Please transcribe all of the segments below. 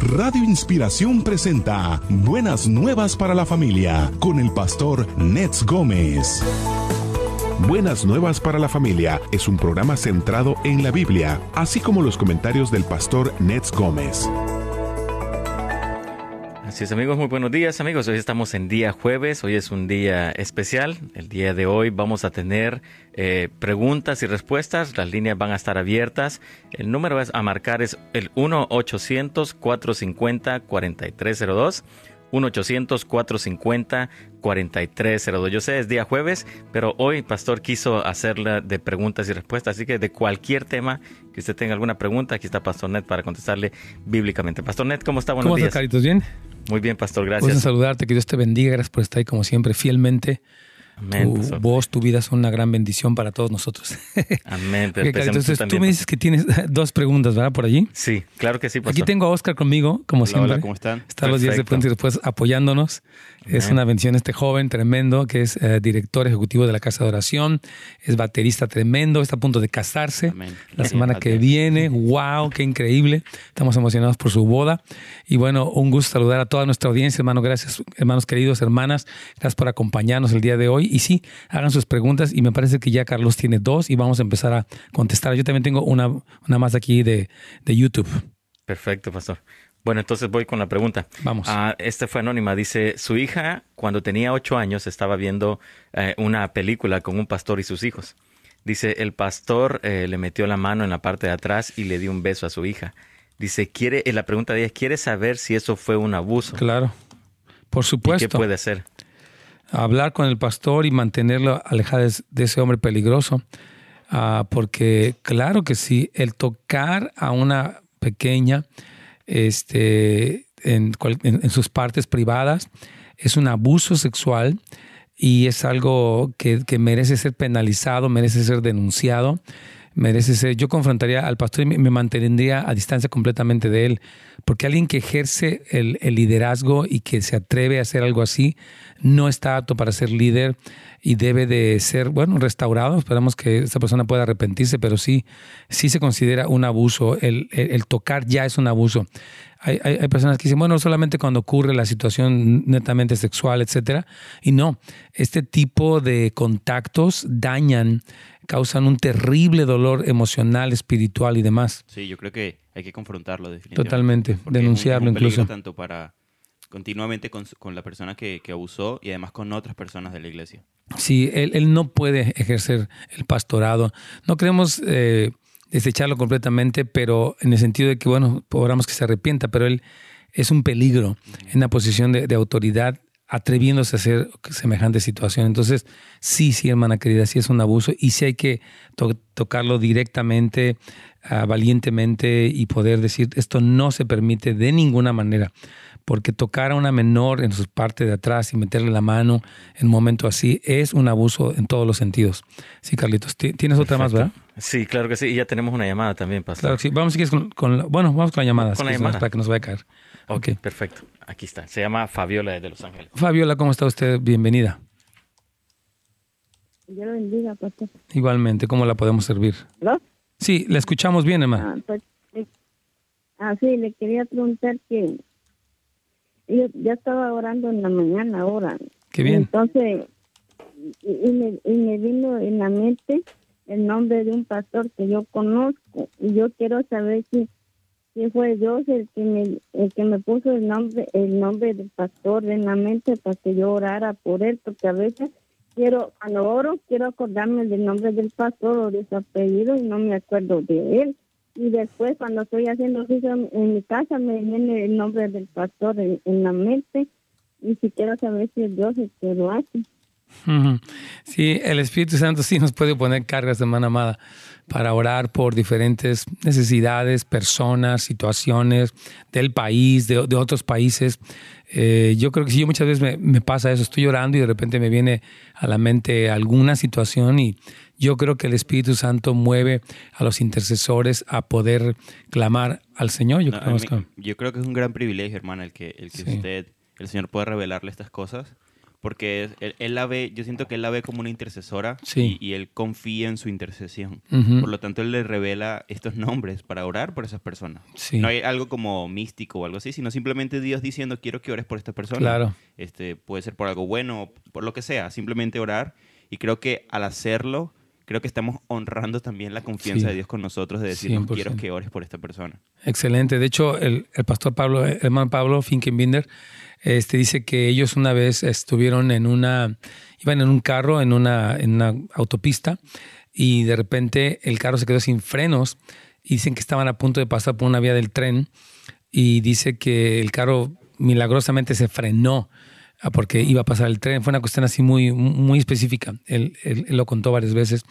Radio Inspiración presenta Buenas Nuevas para la Familia con el pastor Nets Gómez. Buenas Nuevas para la Familia es un programa centrado en la Biblia, así como los comentarios del pastor Nets Gómez. Así es amigos, muy buenos días amigos. Hoy estamos en día jueves, hoy es un día especial. El día de hoy vamos a tener eh, preguntas y respuestas, las líneas van a estar abiertas. El número a marcar es el 1-800-450-4302. 1-800-450-4302. Yo sé, es día jueves, pero hoy Pastor quiso hacerla de preguntas y respuestas, así que de cualquier tema que usted tenga alguna pregunta, aquí está Pastor Net para contestarle bíblicamente. Pastor Net, ¿cómo está? Buenos ¿Cómo estás, Caritos? ¿Bien? Muy bien, Pastor, gracias. Gusto saludarte, que Dios te bendiga, gracias por estar ahí como siempre, fielmente. Amén, tu voz, tu vida son una gran bendición para todos nosotros. Amén. okay, entonces tú me dices que tienes dos preguntas, ¿verdad? Por allí. Sí, claro que sí. Pastor. Aquí tengo a Oscar conmigo, como siempre. Hola, ¿cómo están? Está los días de pronto y después apoyándonos. Es una bendición este joven tremendo que es eh, director ejecutivo de la Casa de Oración, es baterista tremendo, está a punto de casarse la semana que viene. ¡Wow! ¡Qué increíble! Estamos emocionados por su boda. Y bueno, un gusto saludar a toda nuestra audiencia, hermano. Gracias, hermanos queridos, hermanas. Gracias por acompañarnos el día de hoy. Y sí, hagan sus preguntas y me parece que ya Carlos tiene dos y vamos a empezar a contestar. Yo también tengo una, una más aquí de, de YouTube. Perfecto, pastor. Bueno, entonces voy con la pregunta. Vamos. Ah, este fue anónima. Dice, su hija cuando tenía ocho años estaba viendo eh, una película con un pastor y sus hijos. Dice, el pastor eh, le metió la mano en la parte de atrás y le dio un beso a su hija. Dice, quiere, la pregunta de ella, ¿quiere saber si eso fue un abuso? Claro, por supuesto. ¿Qué puede hacer? Hablar con el pastor y mantenerlo alejado de ese hombre peligroso. Ah, porque claro que sí, el tocar a una pequeña este, en, sus partes privadas, es un abuso sexual y es algo que, merece ser penalizado, merece ser denunciado, merece ser... Yo confrontaría al pastor y me, mantendría a distancia completamente de él, porque alguien que ejerce el, liderazgo y que se atreve a hacer algo así, no está apto para ser líder y debe de ser, bueno, restaurado. Esperamos que esta persona pueda arrepentirse, pero sí, sí se considera un abuso. El, tocar ya es un abuso. Hay, hay, personas que dicen, bueno, solamente cuando ocurre la situación netamente sexual, etcétera. Y no, este tipo de contactos dañan, causan un terrible dolor emocional, espiritual y demás. Sí, yo creo que hay que confrontarlo definitivamente. Totalmente, denunciarlo incluso. Tanto para continuamente con, con la persona que, que, abusó y además con otras personas de la iglesia. Sí, él, él no puede ejercer el pastorado. No queremos eh, desecharlo completamente, pero en el sentido de que, bueno, podamos que se arrepienta, pero él es un peligro en la posición de, de, autoridad atreviéndose a hacer semejante situación. Entonces, sí, sí, hermana querida, sí es un abuso y sí hay que tocarlo directamente, uh, valientemente y poder decir, esto no se permite de ninguna manera porque tocar a una menor en su parte de atrás y meterle la mano en un momento así es un abuso en todos los sentidos. Sí, Carlitos, tienes otra más, ¿verdad? Sí, claro que sí, y ya tenemos una llamada también, pastor. Claro que sí, vamos si con, con, bueno, vamos con la llamada, con la llamada. para que nos vaya a caer. Ok, okay. perfecto. Aquí está. Se llama Fabiola de Los Ángeles. Fabiola, ¿cómo está usted? Bienvenida. Dios lo bendiga, pastor. Igualmente, ¿cómo la podemos servir? ¿Lo? Sí, la escuchamos bien, Emma. Ah, pues, eh, ah, sí, le quería preguntar que yo ya estaba orando en la mañana ahora. Qué bien. Entonces, y, me, y me vino en la mente el nombre de un pastor que yo conozco y yo quiero saber si, si fue Dios el que me el que me puso el nombre el nombre del pastor en la mente para que yo orara por él porque a veces quiero cuando oro quiero acordarme del nombre del pastor o de su apellido y no me acuerdo de él y después cuando estoy haciendo oficio en mi casa me viene el nombre del pastor en, la mente y si quiero saber si es Dios el que lo hace. Sí, el Espíritu Santo sí nos puede poner cargas, hermana amada, para orar por diferentes necesidades, personas, situaciones del país, de, de otros países. Eh, yo creo que sí, muchas veces me, me, pasa eso, estoy llorando y de repente me viene a la mente alguna situación y yo creo que el Espíritu Santo mueve a los intercesores a poder clamar al Señor. Yo, no, creo, mí, yo creo que es un gran privilegio, hermana, el que, el que sí. usted, el Señor pueda revelarle estas cosas porque él, él la ve, yo siento que él la ve como una intercesora Sí. y, y él confía en su intercesión. Ujú. Por lo tanto, él le revela estos nombres para orar por esas personas. Sí. No hay algo como místico o algo así, sino simplemente Dios diciendo, quiero que ores por esta persona. Claro. Este, puede ser por algo bueno, por lo que sea, simplemente orar. Y creo que al hacerlo, creo que estamos honrando también la confianza Sí. de Dios con nosotros, de decirnos, 100%. quiero que ores por esta persona. Excelente. De hecho, el, el pastor Pablo, el hermano Pablo Finkenbinder, este, dice que ellos una vez estuvieron en una, iban en un carro en una, en una autopista y de repente el carro se quedó sin frenos y dicen que estaban a punto de pasar por una vía del tren y dice que el carro milagrosamente se frenó ah, porque iba a pasar el tren. Fue una cuestión así muy, muy específica. Él, él- él lo contó varias veces.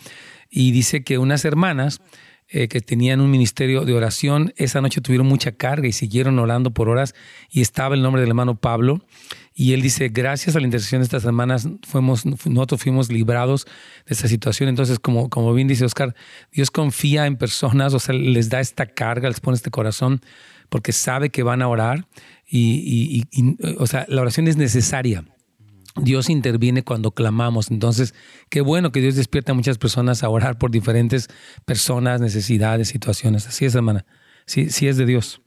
Y dice que unas hermanas eh, que tenían un ministerio de oración, esa noche tuvieron mucha carga y siguieron orando por horas y estaba el nombre del hermano Pablo. Y él dice, gracias a la intercesión de estas hermanas, fuimos, nosotros fuimos librados de esta situación. Entonces, como, como bien dice Oscar, Dios confía en personas, o sea, les da esta carga, les pone este corazón, porque sabe que van a orar. Y, y- o sea, la oración es necesaria. Dios interviene cuando clamamos. Entonces, qué bueno que Dios despierta a muchas personas a orar por diferentes personas, necesidades, situaciones. Así es, hermana. Sí, sí es de Dios.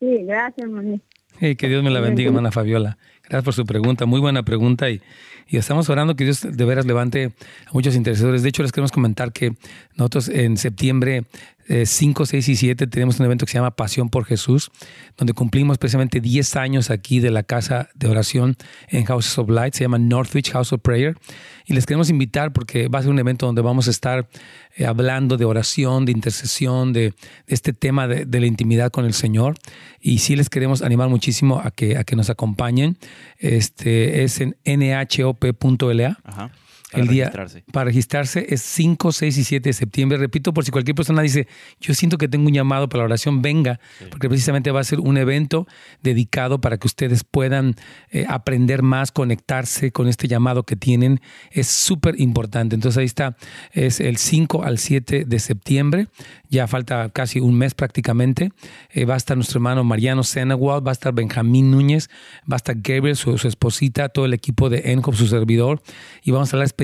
Sí, gracias, mami. Hey, que Dios me la bendiga, hermana Fabiola. Gracias por su pregunta. Muy buena pregunta. Y, y estamos orando que Dios de veras levante a muchos interesadores. De hecho, les queremos comentar que nosotros en septiembre eh, 5, 6 y 7 tenemos un evento que se llama Pasión por Jesús, donde cumplimos precisamente 10 años aquí de la casa de oración en Houses of Light. Se llama Northwich House of Prayer. Y les queremos invitar porque va a ser un evento donde vamos a estar eh, hablando de oración, de intercesión, de, este tema de, de la intimidad con el Señor. Y sí les queremos animar muchísimo a que, a que nos acompañen. Este es en nhop.la. Ajá. Para El día registrarse. para registrarse es 5, 6 y 7 de septiembre. Repito, por si cualquier persona dice, yo siento que tengo un llamado para la oración, venga, porque precisamente va a ser un evento dedicado para que ustedes puedan eh, aprender más, conectarse con este llamado que tienen. Es súper importante. Entonces ahí está, es el 5 al 7 de septiembre. Ya falta casi un mes prácticamente. Eh, va a estar nuestro hermano Mariano Senewald, va a estar Benjamín Núñez, va a estar Gabriel, su, su esposita, todo el equipo de ENCOP, su servidor, y vamos a hablar específicamente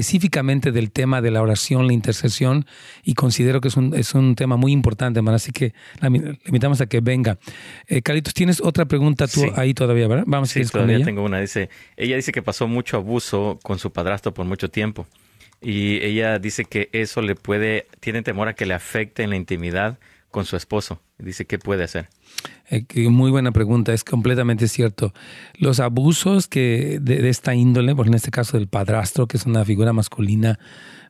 del tema de la oración, la intercesión, y considero que es un, es un tema muy importante, hermano, así que la, le invitamos a que venga. Eh, Carlitos, tienes otra pregunta tú Sí. ahí todavía, ¿verdad? Vamos a Sí, ir con todavía ella. tengo una. Dice, ella dice que pasó mucho abuso con su padrastro por mucho tiempo. Y ella dice que eso le puede, tiene temor a que le afecte en la intimidad con su esposo. Dice, ¿qué puede hacer? Eh, muy buena pregunta, es completamente cierto. Los abusos que de, de esta índole, por en este caso del padrastro, que es una figura masculina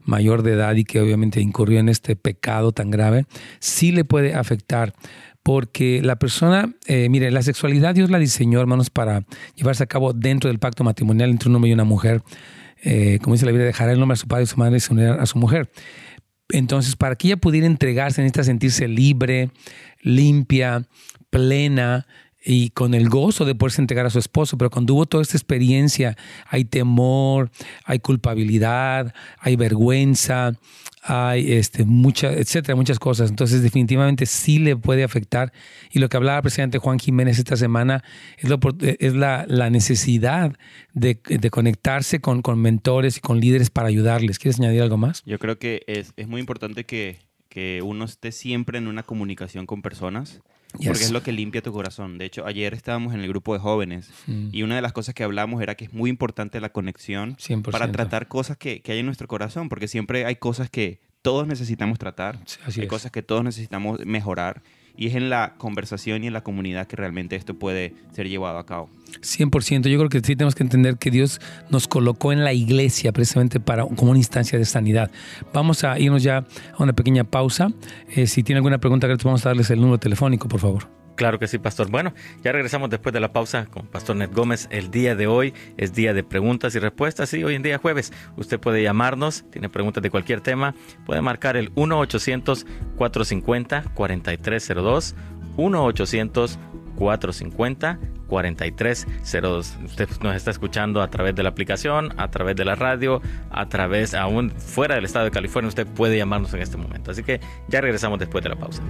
mayor de edad y que obviamente incurrió en este pecado tan grave, sí le puede afectar. Porque la persona, eh, mire, la sexualidad Dios la diseñó, hermanos, para llevarse a cabo dentro del pacto matrimonial entre un hombre y una mujer. Eh, como dice la Biblia, dejará el nombre a su padre y su madre y se unirá a su mujer. Entonces, para que ella pudiera entregarse, necesita sentirse libre, limpia, plena y con el gozo de poderse entregar a su esposo. Pero cuando hubo toda esta experiencia, hay temor, hay culpabilidad, hay vergüenza, hay este, mucha, etcétera, muchas cosas. Entonces, definitivamente sí le puede afectar. Y lo que hablaba el presidente Juan Jiménez esta semana es, lo, es la, necesidad de, conectarse con, mentores y con líderes para ayudarles. ¿Quieres añadir algo más? Yo creo que es, es muy importante que uno esté siempre en una comunicación con personas, Yes. porque es lo que limpia tu corazón. De hecho, ayer estábamos en el grupo de jóvenes Mm. y una de las cosas que hablamos era que es muy importante la conexión 100%. para tratar cosas que, que hay en nuestro corazón, porque siempre hay cosas que todos necesitamos tratar, Sí, así hay es. cosas que todos necesitamos mejorar y es en la conversación y en la comunidad que realmente esto puede ser llevado a cabo. 100%. Yo creo que sí tenemos que entender que Dios nos colocó en la iglesia precisamente para como una instancia de sanidad. Vamos a irnos ya a una pequeña pausa. Eh, si tiene alguna pregunta, vamos a darles el número telefónico, por favor. Claro que sí, Pastor. Bueno, ya regresamos después de la pausa con Pastor Ned Gómez. El día de hoy es día de preguntas y respuestas. Sí, hoy en día jueves. Usted puede llamarnos, tiene preguntas de cualquier tema. Puede marcar el 1-800-450-4302. 1-800-450-4302. Usted nos está escuchando a través de la aplicación, a través de la radio, a través, aún fuera del estado de California. Usted puede llamarnos en este momento. Así que ya regresamos después de la pausa.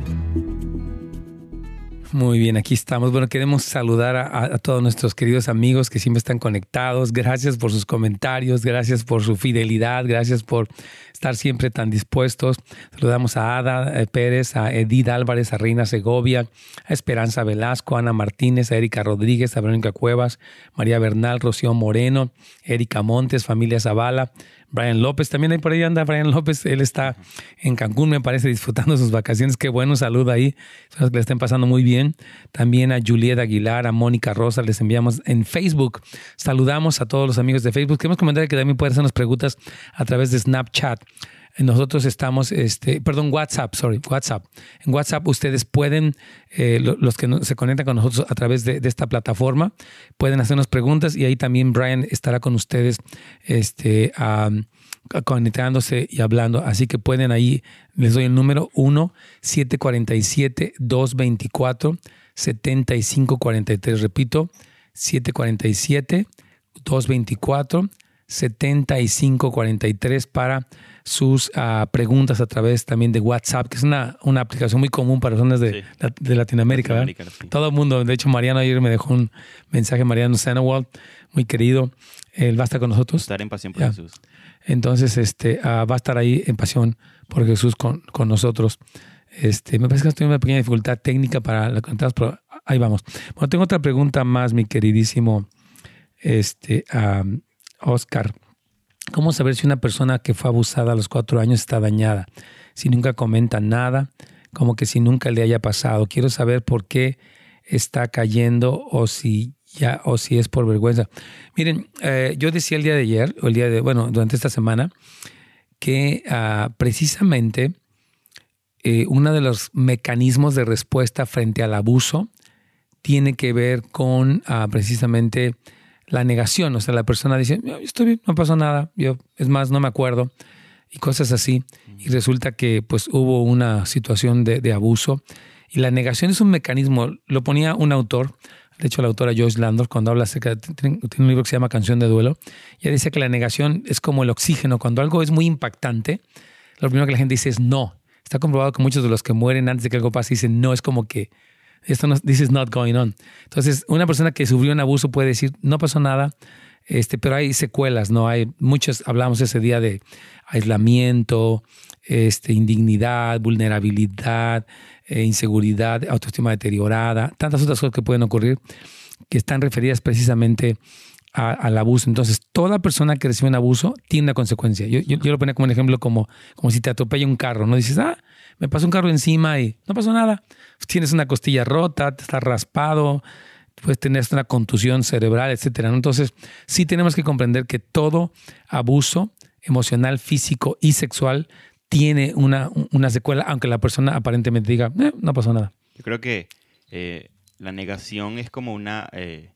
Muy bien, aquí estamos. Bueno, queremos saludar a, todos nuestros queridos amigos que siempre están conectados. Gracias por sus comentarios, gracias por su fidelidad, gracias por estar siempre tan dispuestos. Saludamos a Ada eh, Pérez, a Edith Álvarez, a Reina Segovia, a Esperanza Velasco, a Ana Martínez, a Erika Rodríguez, a Verónica Cuevas, María Bernal, Rocío Moreno, Erika Montes, familia Zavala, Brian López, también ahí por ahí anda Brian López, él está en Cancún, me parece, disfrutando sus vacaciones. Qué bueno, saludo ahí, espero que le estén pasando muy bien. También a Julieta Aguilar, a Mónica Rosa, les enviamos en Facebook. Saludamos a todos los amigos de Facebook. Queremos comentar que también pueden hacernos preguntas a través de Snapchat. Nosotros estamos, este, perdón, WhatsApp, sorry, WhatsApp. En WhatsApp ustedes pueden, eh, los que se conectan con nosotros a través de, esta plataforma, pueden hacernos preguntas y ahí también Brian estará con ustedes este, conectándose y hablando. Así que pueden ahí, les doy el número 1-747-224-7543. Repito, 747-224-7543 para sus uh, preguntas a través también de WhatsApp, que es una, una aplicación muy común para personas de, sí. de Latinoamérica. Latinoamérica sí. Todo el mundo, de hecho Mariano ayer me dejó un mensaje, Mariano Sanawald, muy querido, él va a estar con nosotros. Estar en pasión por yeah. Jesús. Entonces, este, uh, va a estar ahí en pasión por Jesús con, con nosotros. Este, me parece que estoy en una pequeña dificultad técnica para la contar, pero ahí vamos. Bueno, tengo otra pregunta más, mi queridísimo este, um, Oscar. ¿Cómo saber si una persona que fue abusada a los cuatro años está dañada? Si nunca comenta nada, como que si nunca le haya pasado. Quiero saber por qué está cayendo o si ya o si es por vergüenza. Miren, eh, yo decía el día de ayer, o el día de, bueno, durante esta semana, que uh, precisamente eh, uno de los mecanismos de respuesta frente al abuso tiene que ver con uh, precisamente la negación, o sea, la persona dice, yo estoy bien, no pasó nada, yo, es más, no me acuerdo, y cosas así, y resulta que pues hubo una situación de, de abuso, y la negación es un mecanismo, lo ponía un autor, de hecho la autora Joyce Landor, cuando habla acerca, tiene, tiene un libro que se llama Canción de Duelo, ella dice que la negación es como el oxígeno, cuando algo es muy impactante, lo primero que la gente dice es no, está comprobado que muchos de los que mueren antes de que algo pase dicen no, es como que esto no, this is not going on. Entonces, una persona que sufrió un abuso puede decir, no pasó nada, este, pero hay secuelas, ¿no? Hay muchos, hablamos ese día de aislamiento, este, indignidad, vulnerabilidad, eh, inseguridad, autoestima deteriorada, tantas otras cosas que pueden ocurrir que están referidas precisamente a, al abuso. Entonces, toda persona que recibe un abuso tiene una consecuencia. Yo, yo, yo lo ponía como un ejemplo como, como si te atropella un carro, ¿no? Dices, ah, me pasó un carro encima y no pasó nada. Tienes una costilla rota, te estás raspado, puedes tener una contusión cerebral, etcétera. Entonces, sí tenemos que comprender que todo abuso emocional, físico y sexual tiene una, una secuela, aunque la persona aparentemente diga, eh, no pasó nada. Yo creo que eh, la negación es como una, eh,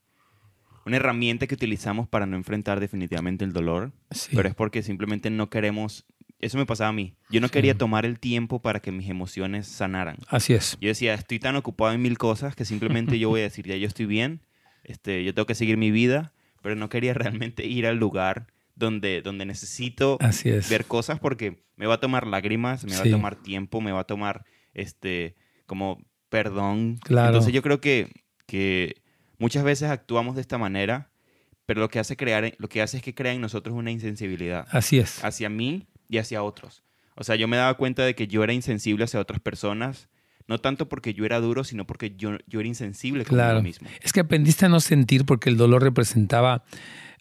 una herramienta que utilizamos para no enfrentar definitivamente el dolor, sí. pero es porque simplemente no queremos eso me pasaba a mí. Yo no quería tomar el tiempo para que mis emociones sanaran. Así es. Yo decía, estoy tan ocupado en mil cosas que simplemente yo voy a decir, ya yo estoy bien, este, yo tengo que seguir mi vida, pero no quería realmente ir al lugar donde, donde necesito ver cosas porque me va a tomar lágrimas, me sí. va a tomar tiempo, me va a tomar este, como perdón. Claro. Entonces yo creo que, que muchas veces actuamos de esta manera, pero lo que hace crear, lo que hace es que crea en nosotros una insensibilidad. Así es. Hacia mí y hacia otros. O sea, yo me daba cuenta de que yo era insensible hacia otras personas, no tanto porque yo era duro, sino porque yo, yo era insensible claro. conmigo mismo. Es que aprendiste a no sentir porque el dolor representaba,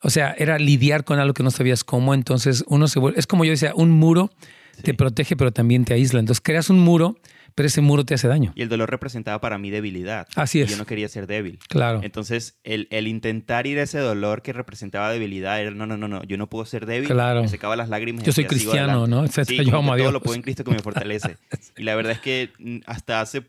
o sea, era lidiar con algo que no sabías cómo, entonces uno se vuelve, es como yo decía, un muro sí. te protege pero también te aísla. Entonces creas un muro pero ese muro te hace daño. Y el dolor representaba para mí debilidad. Así es. Y yo no quería ser débil. Claro. Entonces, el, el, intentar ir a ese dolor que representaba debilidad era, no, no, no, no, yo no puedo ser débil. Claro. Me secaba las lágrimas. Yo soy cristiano, ¿no? Sí, yo amo a Dios. todo lo puedo en Cristo que me fortalece. y la verdad es que hasta hace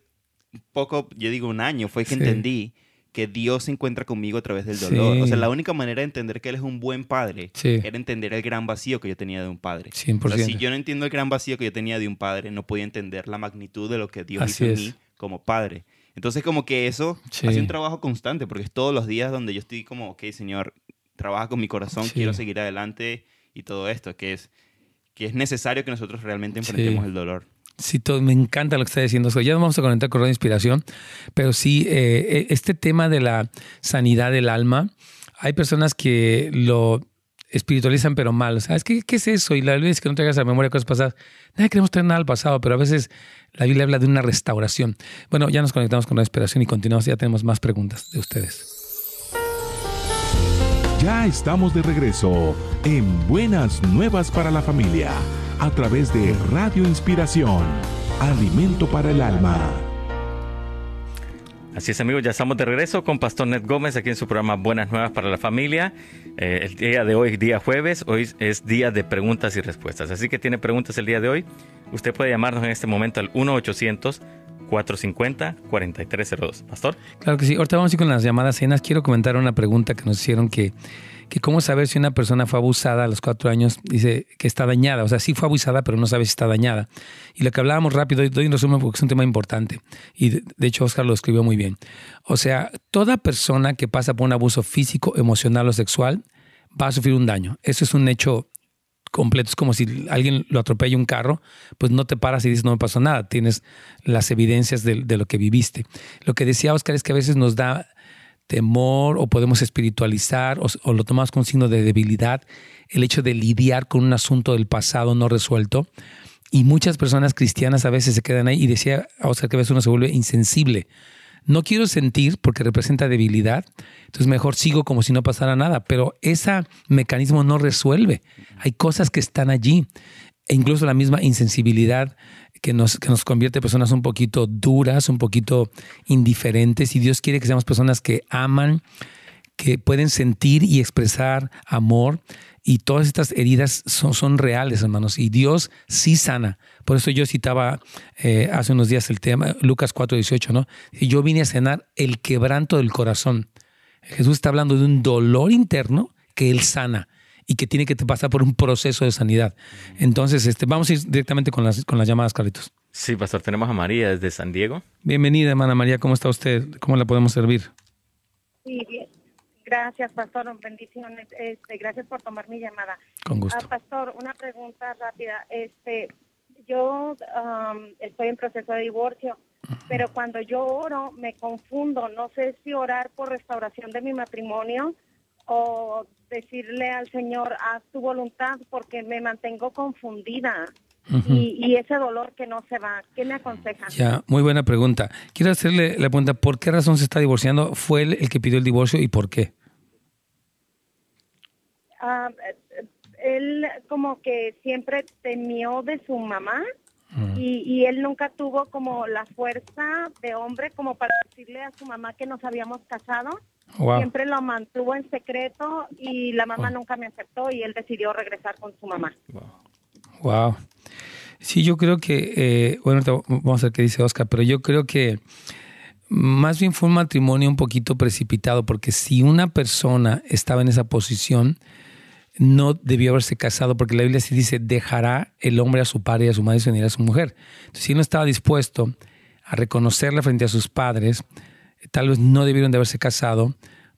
poco, yo digo un año, fue que sí. entendí que Dios se encuentra conmigo a través del dolor. Sí. O sea, la única manera de entender que Él es un buen padre sí. era entender el gran vacío que yo tenía de un padre. 100%. O sea, si yo no entiendo el gran vacío que yo tenía de un padre, no podía entender la magnitud de lo que Dios Así hizo en mí como padre. Entonces, como que eso Sí. hace un trabajo constante, porque es todos los días donde yo estoy como, ok, Señor, trabaja con mi corazón, quiero seguir adelante y todo esto, que es, que es necesario que nosotros realmente enfrentemos el dolor. Sí, todo, me encanta lo que está diciendo. Ya nos vamos a conectar con Radio Inspiración, pero sí, eh, eh, este tema de la sanidad del alma, hay personas que lo espiritualizan pero mal. ¿Sabes qué, qué es eso? Y la Biblia dice que no traigas a memoria cosas pasadas. Nadie queremos tener nada al pasado, pero a veces la Biblia habla de una restauración. Bueno, ya nos conectamos con la inspiración y continuamos. Ya tenemos más preguntas de ustedes. Ya estamos de regreso en Buenas Nuevas para la Familia a través de Radio Inspiración, Alimento para el Alma. Así es amigos, ya estamos de regreso con Pastor Ned Gómez aquí en su programa Buenas Nuevas para la Familia. Eh, el día de hoy, día jueves, hoy es día de preguntas y respuestas. Así que tiene preguntas el día de hoy. Usted puede llamarnos en este momento al 1-800-450-4302. Pastor. Claro que sí. Ahorita vamos a ir con las llamadas cenas. Quiero comentar una pregunta que nos hicieron que que cómo saber si una persona fue abusada a los cuatro años, dice que está dañada. O sea, sí fue abusada, pero no sabe si está dañada. Y lo que hablábamos rápido, doy un resumen porque es un tema importante. Y de, hecho, Oscar lo escribió muy bien. O sea, toda persona que pasa por un abuso físico, emocional o sexual va a sufrir un daño. Eso es un hecho completo. Es como si alguien lo atropella un carro, pues no te paras y dices no me pasó nada. Tienes las evidencias de, de, lo que viviste. Lo que decía Oscar es que a veces nos da temor o podemos espiritualizar o, lo tomamos con signo de debilidad, el hecho de lidiar con un asunto del pasado no resuelto. Y muchas personas cristianas a veces se quedan ahí y decía Oscar que a veces uno se vuelve insensible. No quiero sentir porque representa debilidad, entonces mejor sigo como si no pasara nada, pero ese mecanismo no resuelve. Hay cosas que están allí e incluso la misma insensibilidad que nos, que nos convierte en personas un poquito duras, un poquito indiferentes, y Dios quiere que seamos personas que aman, que pueden sentir y expresar amor, y todas estas heridas son, son reales, hermanos, y Dios sí sana. Por eso yo citaba eh, hace unos días el tema, Lucas 4:18, ¿no? Y yo vine a cenar el quebranto del corazón. Jesús está hablando de un dolor interno que Él sana y que tiene que pasar por un proceso de sanidad. Entonces, este, vamos a ir directamente con las, con las llamadas, Carlitos. Sí, pastor, tenemos a María desde San Diego. Bienvenida, hermana María, ¿cómo está usted? ¿Cómo la podemos servir? Sí, bien. Gracias, pastor. Bendiciones. Este, gracias por tomar mi llamada. Con gusto. Ah, pastor, una pregunta rápida. Este, yo um, estoy en proceso de divorcio, pero cuando yo oro me confundo. No sé si orar por restauración de mi matrimonio o decirle al Señor, haz tu voluntad porque me mantengo confundida. y, ese dolor que no se va, ¿qué me aconsejan? Ya, muy buena pregunta. Quiero hacerle la pregunta, ¿por qué razón se está divorciando? ¿Fue él el que pidió el divorcio y por qué? Ah, él como que siempre temió de su mamá y, y, él nunca tuvo como la fuerza de hombre como para decirle a su mamá que nos habíamos casado Siempre lo mantuvo en secreto y la mamá nunca me aceptó y él decidió regresar con su mamá. Wow. Sí, yo creo que, eh, bueno, vamos a ver qué dice Oscar, pero yo creo que más bien fue un matrimonio un poquito precipitado, porque si una persona estaba en esa posición, no debió haberse casado, porque la Biblia sí dice, dejará el hombre a su padre y a su madre y se unirá a su mujer. Entonces, si no estaba dispuesto a reconocerla frente a sus padres, tal vez no debieron de haberse casado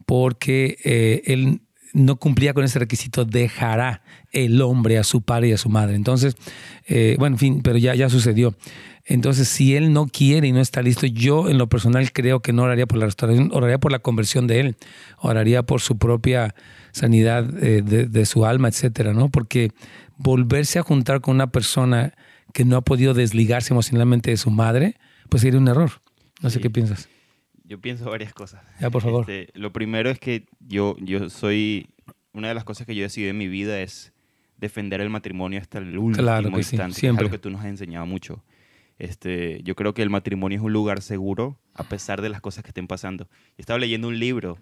porque eh, él no cumplía con ese requisito, dejará el hombre a su padre y a su madre. Entonces, eh, bueno, en fin, pero ya, ya sucedió. Entonces, si él no quiere y no está listo, yo en lo personal creo que no oraría por la restauración, oraría por la conversión de él, oraría por su propia sanidad eh, de, de, su alma, etcétera, ¿no? Porque volverse a juntar con una persona que no ha podido desligarse emocionalmente de su madre, pues sería un error. No sé qué piensas. Yo pienso varias cosas. Ya, por favor. Este, lo primero es que yo, yo soy, una de las cosas que yo he decidido en mi vida es defender el matrimonio hasta el último claro que instante. Sí, siempre. Es algo que tú nos has enseñado mucho. Este, yo creo que el matrimonio es un lugar seguro a pesar de las cosas que estén pasando. Estaba leyendo un libro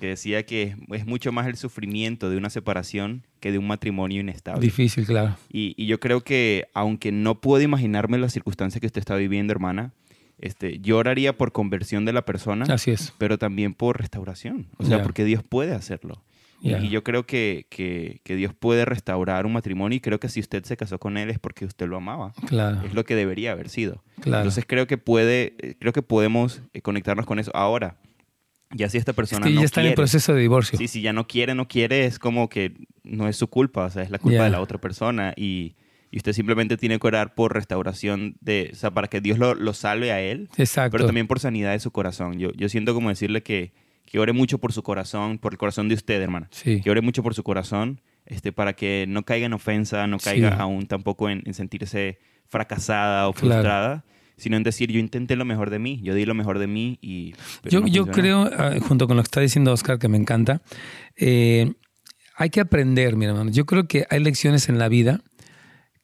que decía que es mucho más el sufrimiento de una separación que de un matrimonio inestable. Difícil, claro. Y, y yo creo que, aunque no puedo imaginarme las circunstancias que usted está viviendo, hermana, este, yo oraría por conversión de la persona, Así es. pero también por restauración. O sea, porque Dios puede hacerlo. Y yo creo que, que, que, Dios puede restaurar un matrimonio y creo que si usted se casó con él es porque usted lo amaba. Claro. Es lo que debería haber sido. Claro. Entonces creo que puede, creo que podemos eh, conectarnos con eso. Ahora, ya si esta persona no ya está en el proceso de divorcio. Sí, si ya no quiere, no quiere, es como que no es su culpa, o sea, es la culpa de la otra persona y y usted simplemente tiene que orar por restauración de, o sea, para que Dios lo, lo salve a él, Exacto. pero también por sanidad de su corazón. Yo, yo siento como decirle que, que ore mucho por su corazón, por el corazón de usted, hermana. Sí. Que ore mucho por su corazón, este, para que no caiga en ofensa, no caiga aún tampoco en, sentirse fracasada o frustrada. sino en decir, yo intenté lo mejor de mí, yo di lo mejor de mí y... Yo, yo creo, ah, junto con lo que está diciendo Oscar, que me encanta, eh, hay que aprender, mi hermano. Yo creo que hay lecciones en la vida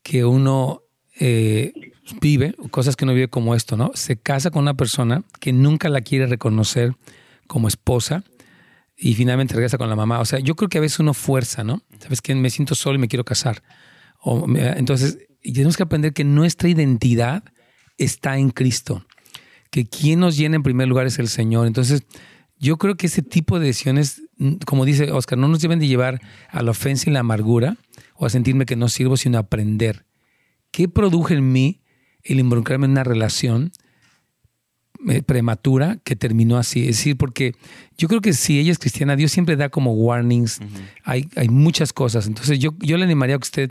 que uno eh, vive, cosas que uno vive como esto, ¿no? Se casa con una persona que nunca la quiere reconocer como esposa y finalmente regresa con la mamá. O sea, yo creo que a veces uno fuerza, ¿no? Sabes que me siento solo y me quiero casar. O, entonces, tenemos que aprender que nuestra identidad está en Cristo, que quien nos llena en primer lugar es el Señor. Entonces, yo creo que ese tipo de decisiones, como dice Oscar, no nos deben de llevar a la ofensa y la amargura, o a sentirme que no sirvo, sino a aprender. ¿Qué produjo en mí el involucrarme en una relación eh, prematura que terminó así? Es decir, porque yo creo que si ella es cristiana, Dios siempre da como warnings, hay, hay muchas cosas. Entonces yo, yo le animaría a que usted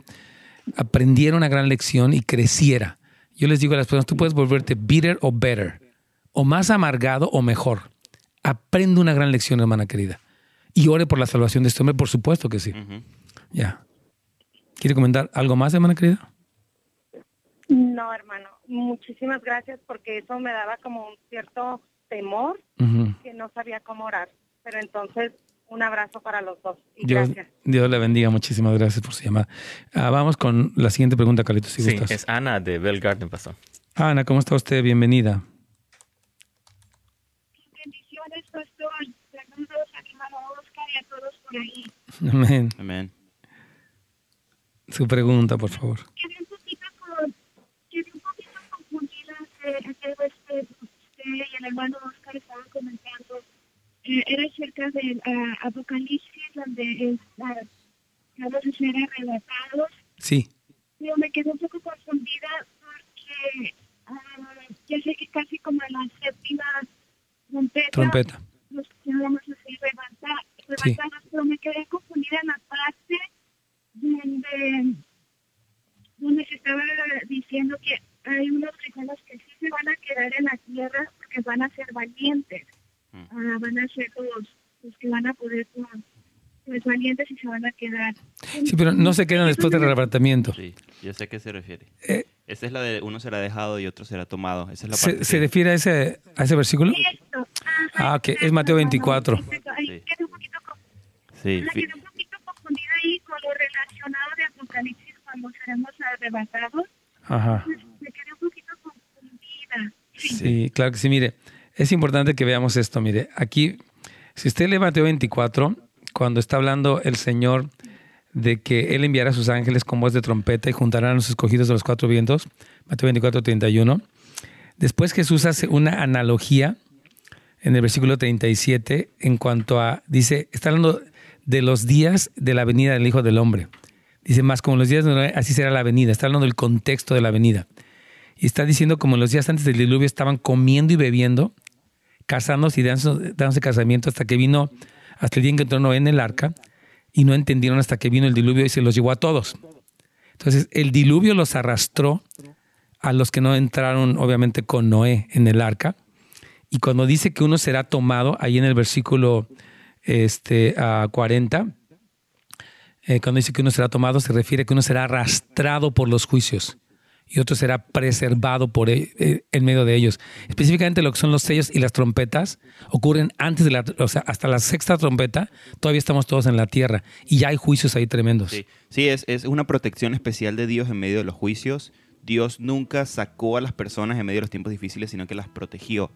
aprendiera una gran lección y creciera. Yo les digo a las personas, tú puedes volverte bitter o better, o más amargado o mejor. Aprende una gran lección, hermana querida. Y ore por la salvación de este hombre, por supuesto que sí. Ya. ¿Quiere comentar algo más, hermana querida? No, hermano. Muchísimas gracias porque eso me daba como un cierto temor que no sabía cómo orar. Pero entonces, un abrazo para los dos. Dios, gracias. Dios le bendiga. Muchísimas gracias por su llamada. Ah, vamos con la siguiente pregunta, Carlitos. Si sí, es Ana de Bell Garden, pastor. Ana, ¿cómo está usted? Bienvenida. Bendiciones, pastor. Saludos a mi hermano Oscar y a todos por ahí. Amén. Amén. Su pregunta, por favor. Quedé un poquito, un poquito confundida entre usted, y el hermano Oscar estaban comentando. Eh, era acerca del uh, Apocalipsis, donde vamos a ser arrebatados. Sí. Yo me quedé un poco confundida porque uh, ya sé que casi como en la séptima trompeta, trompeta. nos vamos a ser arrebatados, sí. pero me quedé confundida en la donde, donde se estaba diciendo que hay unos cristianos que sí se van a quedar en la tierra porque van a ser valientes, mm. ah, van a ser los, los que van a poder pues, valientes y se van a quedar. Sí, pero no se quedan después del arrebatamiento. Sí, yo sé a qué se refiere. Eh, Esa es la de uno será dejado y otro será tomado. Esa es la parte ¿Se, refiere a ese, a ese versículo? ah, ok, es Mateo 24. Sí. Sí ahí con lo relacionado de Apocalipsis cuando seremos arrebatados. Ajá. me quedé un poquito confundida. Sí. claro que sí. Mire, es importante que veamos esto. Mire, aquí, si usted lee Mateo 24, cuando está hablando el Señor de que Él enviará a sus ángeles con voz de trompeta y juntarán a los escogidos de los cuatro vientos, Mateo 24, 31. Después Jesús hace una analogía en el versículo 37 en cuanto a, dice, está hablando de los días de la venida del Hijo del Hombre. Dice, más como los días de así será la venida. Está hablando del contexto de la venida. Y está diciendo como los días antes del diluvio estaban comiendo y bebiendo, casándose y dándose, casamiento hasta que vino, hasta el día en que entró Noé en el arca, y no entendieron hasta que vino el diluvio y se los llevó a todos. Entonces, el diluvio los arrastró a los que no entraron, obviamente, con Noé en el arca. Y cuando dice que uno será tomado, ahí en el versículo este, a 40, eh, cuando dice que uno será tomado, se refiere a que uno será arrastrado por los juicios y otro será preservado por e, eh, en medio de ellos. Específicamente lo que son los sellos y las trompetas ocurren antes de la, o sea, hasta la sexta trompeta, todavía estamos todos en la tierra y ya hay juicios ahí tremendos. Sí, sí es, es una protección especial de Dios en medio de los juicios. Dios nunca sacó a las personas en medio de los tiempos difíciles, sino que las protegió.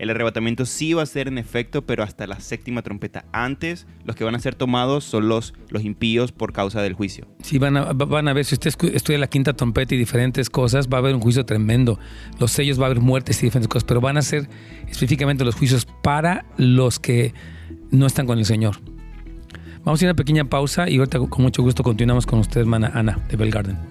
El arrebatamiento sí va a ser en efecto, pero hasta la séptima trompeta. Antes, los que van a ser tomados son los, los impíos por causa del juicio. Sí, van a, van a ver, si usted estudia la quinta trompeta y diferentes cosas, va a haber un juicio tremendo. Los sellos va a haber muertes y diferentes cosas, pero van a ser específicamente los juicios para los que no están con el Señor. Vamos a ir a una pequeña pausa y ahorita con mucho gusto continuamos con usted, hermana Ana de Bell Garden.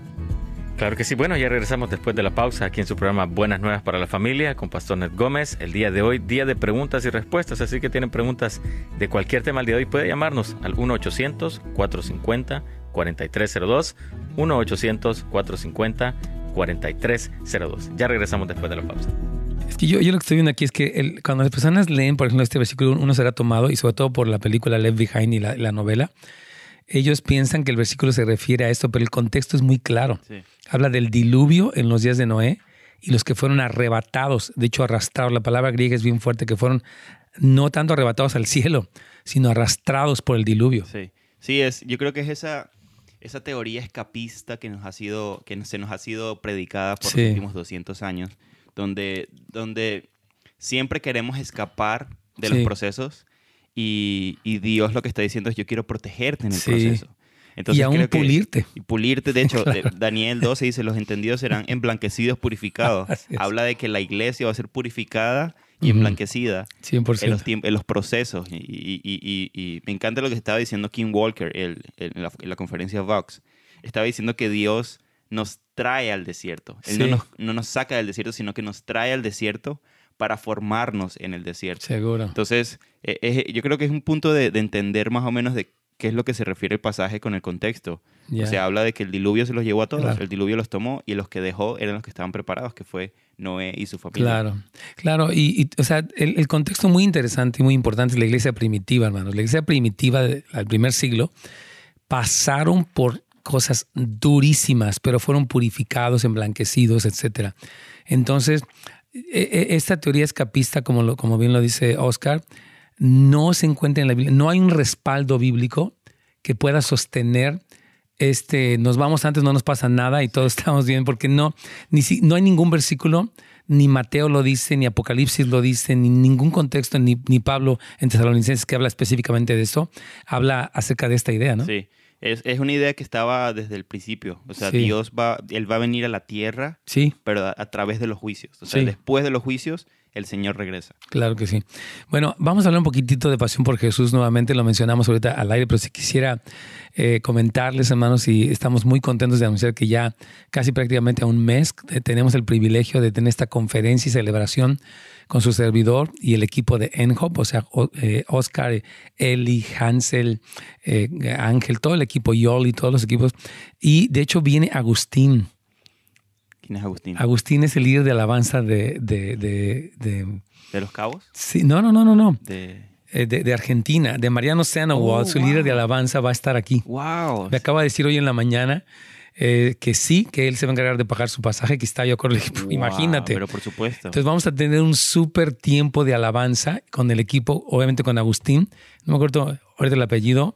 Claro que sí. Bueno, ya regresamos después de la pausa aquí en su programa Buenas Nuevas para la Familia con Pastor Ned Gómez. El día de hoy, día de preguntas y respuestas. Así que tienen preguntas de cualquier tema el día de hoy, puede llamarnos al 1-800-450. 4302 1-800-450-4302. Ya regresamos después de la pausa. Es que yo, lo que estoy viendo aquí es que cuando las personas leen, por ejemplo, este versículo, uno será tomado, y sobre todo por la película Left Behind y la, novela, ellos piensan que el versículo se refiere a esto, pero el contexto es muy claro. Habla del diluvio en los días de Noé y los que fueron arrebatados, de hecho arrastrados, la palabra griega es bien fuerte, que fueron no tanto arrebatados al cielo, sino arrastrados por el diluvio. Sí, sí es, yo creo que es esa, esa teoría escapista que, nos ha sido, que se nos ha sido predicada por los últimos 200 años, donde, donde siempre queremos escapar de los procesos y, Dios lo que está diciendo es yo quiero protegerte en el proceso. Entonces, y aún pulirte. y pulirte. De hecho, Daniel 12 dice, los entendidos serán emblanquecidos, purificados. Habla de que la iglesia va a ser purificada y emblanquecida En, los en los procesos. Y, me encanta lo que estaba diciendo Kim Walker en, la, conferencia Vox. Estaba diciendo que Dios nos trae al desierto. Él no, nos, no nos saca del desierto, sino que nos trae al desierto para formarnos en el desierto. Seguro. Entonces, eh, yo creo que es un punto de, de, entender más o menos de qué es lo que se refiere el pasaje con el contexto. O sea, habla de que el diluvio se los llevó a todos, el diluvio los tomó y los que dejó eran los que estaban preparados, que fue Noé y su familia. Claro, claro. Y, o sea, el, contexto muy interesante y muy importante es la iglesia primitiva, hermanos. La iglesia primitiva del primer siglo pasaron por cosas durísimas, pero fueron purificados, emblanquecidos, etc. Entonces, e, e, esta teoría escapista, como, lo, como bien lo dice Oscar, no se encuentra en la Biblia, no hay un respaldo bíblico que pueda sostener este, nos vamos antes, no nos pasa nada y todos estamos bien, porque no, ni si, no hay ningún versículo, ni Mateo lo dice, ni Apocalipsis lo dice, ni ningún contexto, ni, ni Pablo en Tesalonicenses que habla específicamente de esto, habla acerca de esta idea, ¿no? Sí. Es, es, una idea que estaba desde el principio. O sea, Dios va, Él va a venir a la tierra, sí. pero a, través de los juicios. O sea, después de los juicios, el Señor regresa. Claro que sí. Bueno, vamos a hablar un poquitito de pasión por Jesús nuevamente, lo mencionamos ahorita al aire, pero si quisiera eh, comentarles, hermanos, y estamos muy contentos de anunciar que ya casi prácticamente a un mes eh, tenemos el privilegio de tener esta conferencia y celebración con su servidor y el equipo de ENHOP, o sea, eh, Oscar, Eli, Hansel, Ángel, todo el equipo, Yoli, todos los equipos. Y de hecho viene Agustín. ¿Quién es Agustín? Agustín es el líder de alabanza de... ¿De, de, los Cabos? Sí, no, no, no, no. no. De... Eh, de, Argentina, de Mariano Seano, oh, su líder de alabanza, va a estar aquí. Wow. Me acaba de decir hoy en la mañana eh, que sí, que él se va a encargar de pagar su pasaje, que está yo con el imagínate. Pero por supuesto. Entonces vamos a tener un súper tiempo de alabanza con el equipo, obviamente con Agustín, no me acuerdo ahorita el apellido,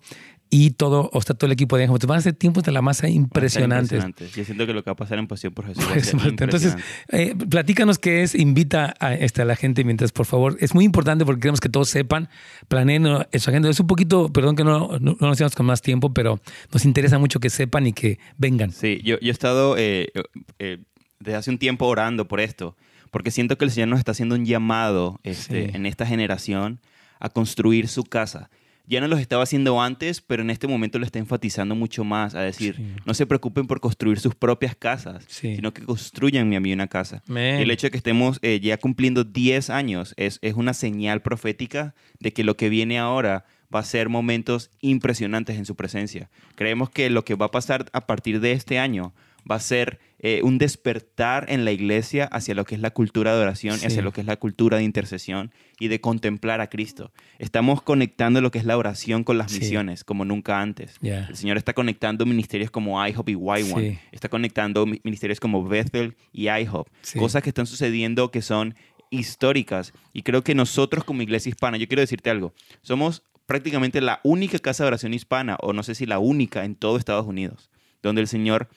y todo, o sea, todo el equipo de. Van a ser tiempos de la masa impresionantes. Yo siento que lo que va a pasar en Pasión por Jesús va a ser Entonces, eh, platícanos qué es, invita a, este, a la gente mientras, por favor. Es muy importante porque queremos que todos sepan, planeen su agenda. Es un poquito, perdón que no, no, nos hacemos con más tiempo, pero nos interesa mucho que sepan y que vengan. Sí, yo, yo he estado eh, eh, desde hace un tiempo orando por esto, porque siento que el Señor nos está haciendo un llamado este, en esta generación a construir su casa ya no los estaba haciendo antes, pero en este momento lo está enfatizando mucho más, a decir, no se preocupen por construir sus propias casas, sino que construyan a mí una casa. El hecho de que estemos eh, ya cumpliendo 10 años es, es una señal profética de que lo que viene ahora va a ser momentos impresionantes en su presencia. Creemos que lo que va a pasar a partir de este año va a ser eh, un despertar en la iglesia hacia lo que es la cultura de oración, hacia lo que es la cultura de intercesión y de contemplar a Cristo. Estamos conectando lo que es la oración con las misiones como nunca antes. El Señor está conectando ministerios como IHOP y Y1. Está conectando ministerios como Bethel y IHOP. Cosas que están sucediendo que son históricas. Y creo que nosotros como iglesia hispana, yo quiero decirte algo, somos prácticamente la única casa de oración hispana, o no sé si la única en todo Estados Unidos, donde el Señor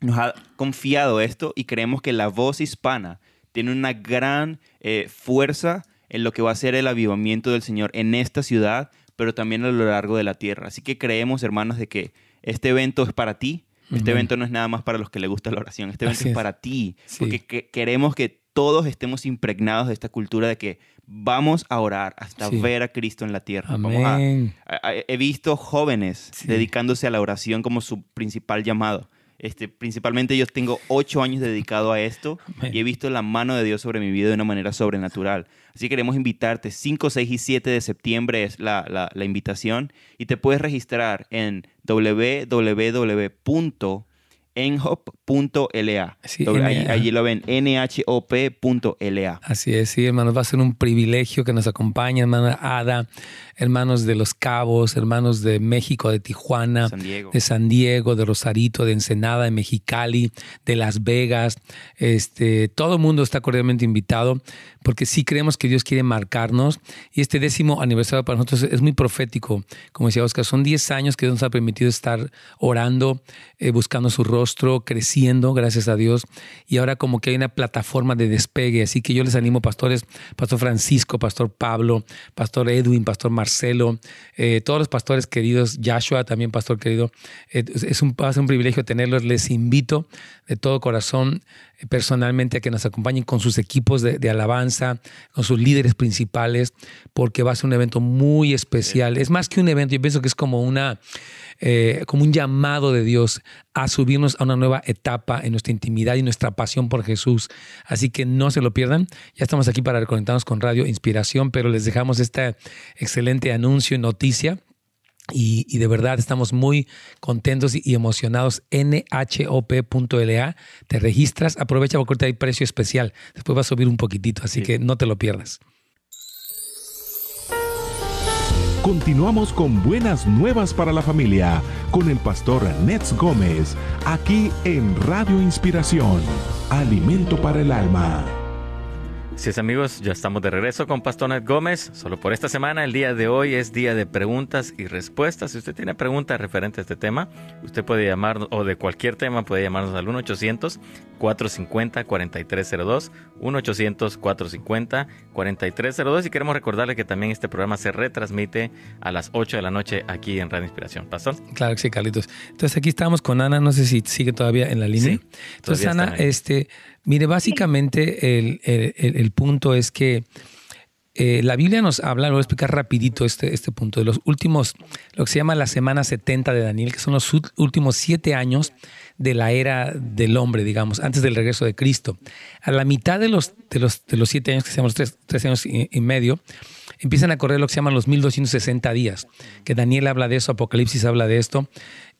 nos ha confiado esto y creemos que la voz hispana tiene una gran eh, fuerza en lo que va a ser el avivamiento del Señor en esta ciudad, pero también a lo largo de la tierra. Así que creemos, hermanos, de que este evento es para ti. Este evento no es nada más para los que le gusta la oración. Este evento es. para ti. Porque queremos que todos estemos impregnados de esta cultura de que vamos a orar hasta ver a Cristo en la tierra. he visto jóvenes dedicándose a la oración como su principal llamado. Este, principalmente yo tengo ocho años dedicado a esto y he visto la mano de Dios sobre mi vida de una manera sobrenatural. Así que queremos invitarte. 5, 6 y 7 de septiembre es la, la, la invitación y te puedes registrar en www enhop.la. allí, lo ven, nhop.la. Así es, sí, hermanos, va a ser un privilegio que nos acompañe, hermana Ada, hermanos de Los Cabos, hermanos de México, de Tijuana, de San Diego, de Rosarito, de Ensenada, de Mexicali, de Las Vegas. Este, todo el mundo está cordialmente invitado porque sí creemos que Dios quiere marcarnos y este décimo aniversario para nosotros es muy profético. Como decía Oscar, son 10 años que Dios nos ha permitido estar orando, eh, buscando su rostro, creciendo, gracias a Dios. Y ahora como que hay una plataforma de despegue. Así que yo les animo, pastores, Pastor Francisco, Pastor Pablo, Pastor Edwin, Pastor Marcelo, eh, todos los pastores queridos, Joshua también, Pastor querido. Eh, es, un, es un privilegio tenerlos. Les invito de todo corazón personalmente a que nos acompañen con sus equipos de, alabanza, con sus líderes principales, porque va a ser un evento muy especial. Es más que un evento, yo pienso que es como una... Eh, como un llamado de Dios a subirnos a una nueva etapa en nuestra intimidad y nuestra pasión por Jesús. Así que no se lo pierdan. Ya estamos aquí para reconectarnos con Radio Inspiración, pero les dejamos este excelente anuncio y noticia y, de verdad estamos muy contentos y, emocionados. nhop.la, te registras, aprovecha porque ahorita hay precio especial. Después va a subir un poquitito, así que no te lo pierdas. Continuamos con buenas nuevas para la familia con el pastor Nets Gómez, aquí en Radio Inspiración, Alimento para el Alma. Así es amigos, ya estamos de regreso con Pastor Ned Gómez. Solo por esta semana, el día de hoy es día de preguntas y respuestas. Si usted tiene preguntas referentes a este tema, usted puede llamar, o de cualquier tema, puede llamarnos al 1-800-450-4302, 1-800-450-4302. Y queremos recordarle que también este programa se retransmite a las 8 de la noche aquí en Radio Inspiración. Pastor. Claro que sí, Carlitos. Entonces aquí estamos con Ana, no sé si sigue todavía en la línea. Sí, Entonces Ana, este... Mire, básicamente el, punto es que eh, la Biblia nos habla, lo voy a explicar rapidito este, este punto, de los últimos, lo que se llama la semana 70 de Daniel, que son los últimos siete años de la era del hombre, digamos, antes del regreso de Cristo. A la mitad de los, de los, de los siete años, que se llaman los tres, tres años y, medio, empiezan a correr lo que se llaman los 1260 días, que Daniel habla de eso, Apocalipsis habla de esto,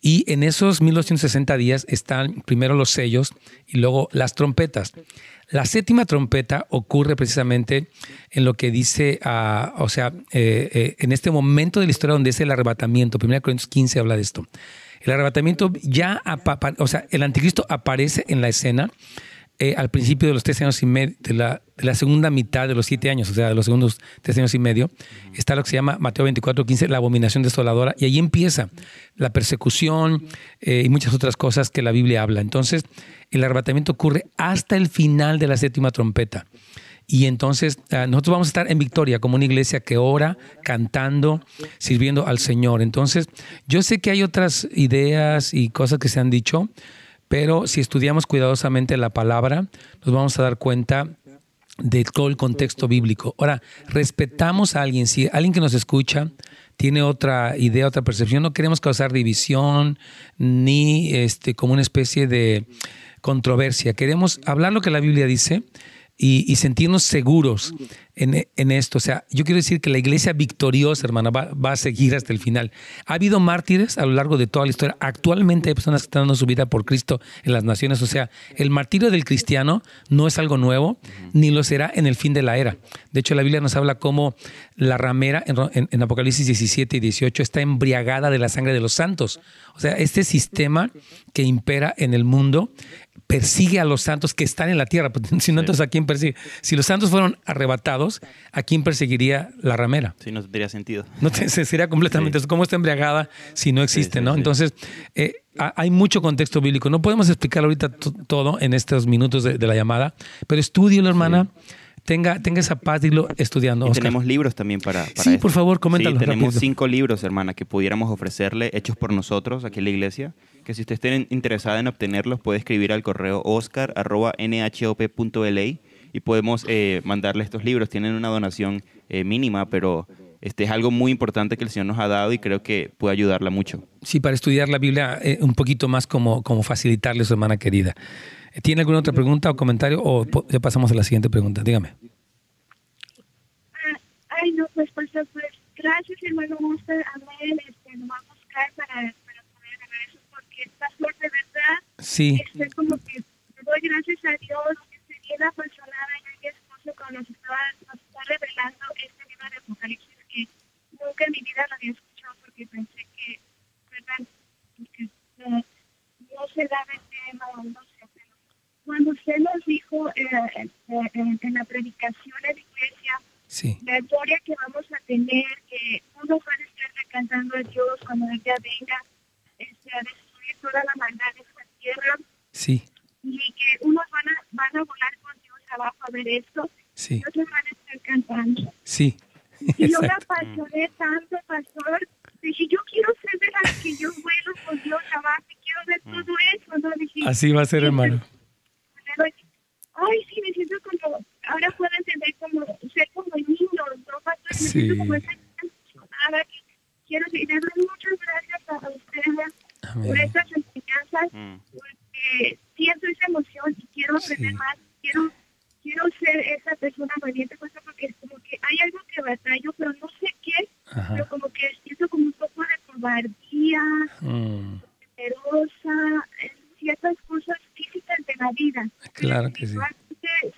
y en esos 1260 días están primero los sellos y luego las trompetas. La séptima trompeta ocurre precisamente en lo que dice, uh, o sea, eh, eh, en este momento de la historia donde es el arrebatamiento. 1 Corintios 15 habla de esto. El arrebatamiento ya, o sea, el anticristo aparece en la escena eh, al principio de los tres años y medio, de la, segunda mitad de los siete años, o sea, de los segundos tres años y medio, está lo que se llama Mateo 24, 15, la abominación desoladora, y ahí empieza la persecución eh, y muchas otras cosas que la Biblia habla. Entonces, el arrebatamiento ocurre hasta el final de la séptima trompeta. Y entonces ah, nosotros vamos a estar en victoria como una iglesia que ora, cantando, sirviendo al Señor. Entonces, yo sé que hay otras ideas y cosas que se han dicho, pero si estudiamos cuidadosamente la palabra, nos vamos a dar cuenta de todo el contexto bíblico. Ahora, respetamos a alguien, si alguien que nos escucha tiene otra idea, otra percepción, no queremos causar división ni este, como una especie de controversia. Queremos hablar lo que la Biblia dice y, sentirnos seguros en, esto. O sea, yo quiero decir que la iglesia victoriosa, hermana, va, a seguir hasta el final. Ha habido mártires a lo largo de toda la historia. Actualmente hay personas que están dando su vida por Cristo en las naciones. O sea, el martirio del cristiano no es algo nuevo, ni lo será en el fin de la era. De hecho, la Biblia nos habla cómo la ramera en, en Apocalipsis 17 y 18 está embriagada de la sangre de los santos. O sea, este sistema que impera en el mundo persigue a los santos que están en la tierra. Si no, entonces ¿a quién persigue? Si los santos fueron arrebatados, ¿a quién perseguiría la ramera? Sí, no tendría sentido. No sería completamente eso. ¿Cómo está embriagada si no existe? ¿no? Entonces, eh, hay mucho contexto bíblico. No podemos explicar ahorita todo en estos minutos de, la llamada, pero estudio, hermana tenga, tenga esa paz de irlo estudiando. Y tenemos libros también para, para Sí, por favor, coméntalo. Sí, tenemos cinco libros, hermana, que pudiéramos ofrecerle, hechos por nosotros aquí en la iglesia, que si usted esté interesada en obtenerlos, puede escribir al correo oscar.nhop.la y podemos eh, mandarle estos libros. Tienen una donación eh, mínima, pero este es algo muy importante que el Señor nos ha dado y creo que puede ayudarla mucho. Sí, para estudiar la Biblia eh, un poquito más como, como facilitarle a su hermana querida. ¿Tiene alguna otra pregunta o comentario o ya pasamos a la siguiente pregunta? Dígame. Ah, ay, no, pues, pues, pues gracias, hermano. Usted, a ver, este, nos va a buscar para, para poder hacer eso, flor de verdad, sí. este, como que doy gracias a Dios que se viene apasionada en mi esposo cuando nos, estaba, nos está revelando este libro de Apocalipsis que nunca en mi vida lo había escuchado porque pensé que, ¿verdad? Porque no, no se daba el tema o no sé, pero cuando usted nos dijo eh, eh, en, en la predicación en la iglesia, Sí. La gloria que vamos a tener, que uno va a estar recantando a Dios cuando Él ya venga este, a destruir toda la maldad de esta tierra. Sí. Y que unos van a, van a volar con Dios abajo a ver esto. Sí. Y otros van a estar cantando. Sí. Y yo me apasioné tanto, pastor. Dije, yo quiero ser de las que yo vuelo con Dios abajo y quiero ver todo eso. ¿no? Dije, Así va a ser, hermano. Ay, sí, me siento como, ahora puedo entender como, ser como niño, ¿no? Pastor, me Sí. siento como esa emocionada que quiero darle muchas gracias a ustedes por estas enseñanzas, Mm. porque siento esa emoción y quiero aprender Sí. más, quiero quiero ser esa persona valiente, pastor, porque es como que hay algo que batallo, pero no sé qué, pero como que siento como un poco de cobardía, Mm, temerosa, en ciertas cosas físicas de la vida. Claro que sí.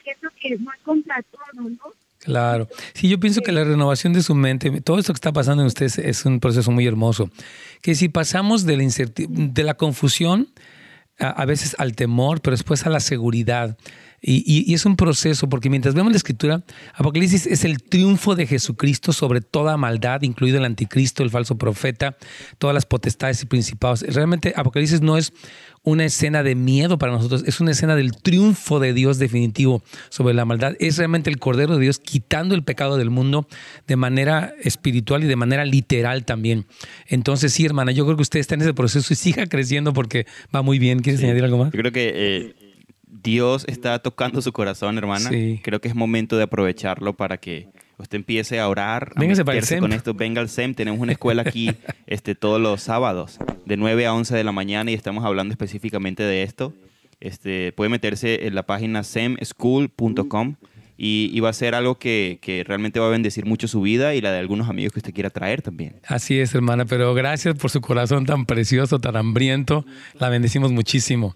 Siento que no es contra todo, ¿no? Claro. Sí, yo pienso que la renovación de su mente, todo esto que está pasando en ustedes es un proceso muy hermoso. Que si pasamos de la, de la confusión a, a veces al temor, pero después a la seguridad. Y, y- y es un proceso, porque mientras vemos la escritura, Apocalipsis es el triunfo de Jesucristo sobre toda maldad, incluido el anticristo, el falso profeta, todas las potestades y principados. Realmente Apocalipsis no es una escena de miedo para nosotros, es una escena del triunfo de Dios definitivo sobre la maldad. Es realmente el Cordero de Dios quitando el pecado del mundo de manera espiritual y de manera literal también. Entonces, sí, hermana, yo creo que usted está en ese proceso y siga creciendo porque va muy bien. ¿Quieres añadir algo más? Yo creo que eh, Dios está tocando su corazón, hermana. Sí. Creo que es momento de aprovecharlo para que usted empiece a orar, a Véngase para el SEM. con esto. Venga al SEM. Tenemos una escuela aquí este, todos los sábados, de 9 a 11 de la mañana, y estamos hablando específicamente de esto. Este, puede meterse en la página semschool.com y, y va a ser algo que, que realmente va a bendecir mucho su vida y la de algunos amigos que usted quiera traer también. Así es, hermana, pero gracias por su corazón tan precioso, tan hambriento. La bendecimos muchísimo.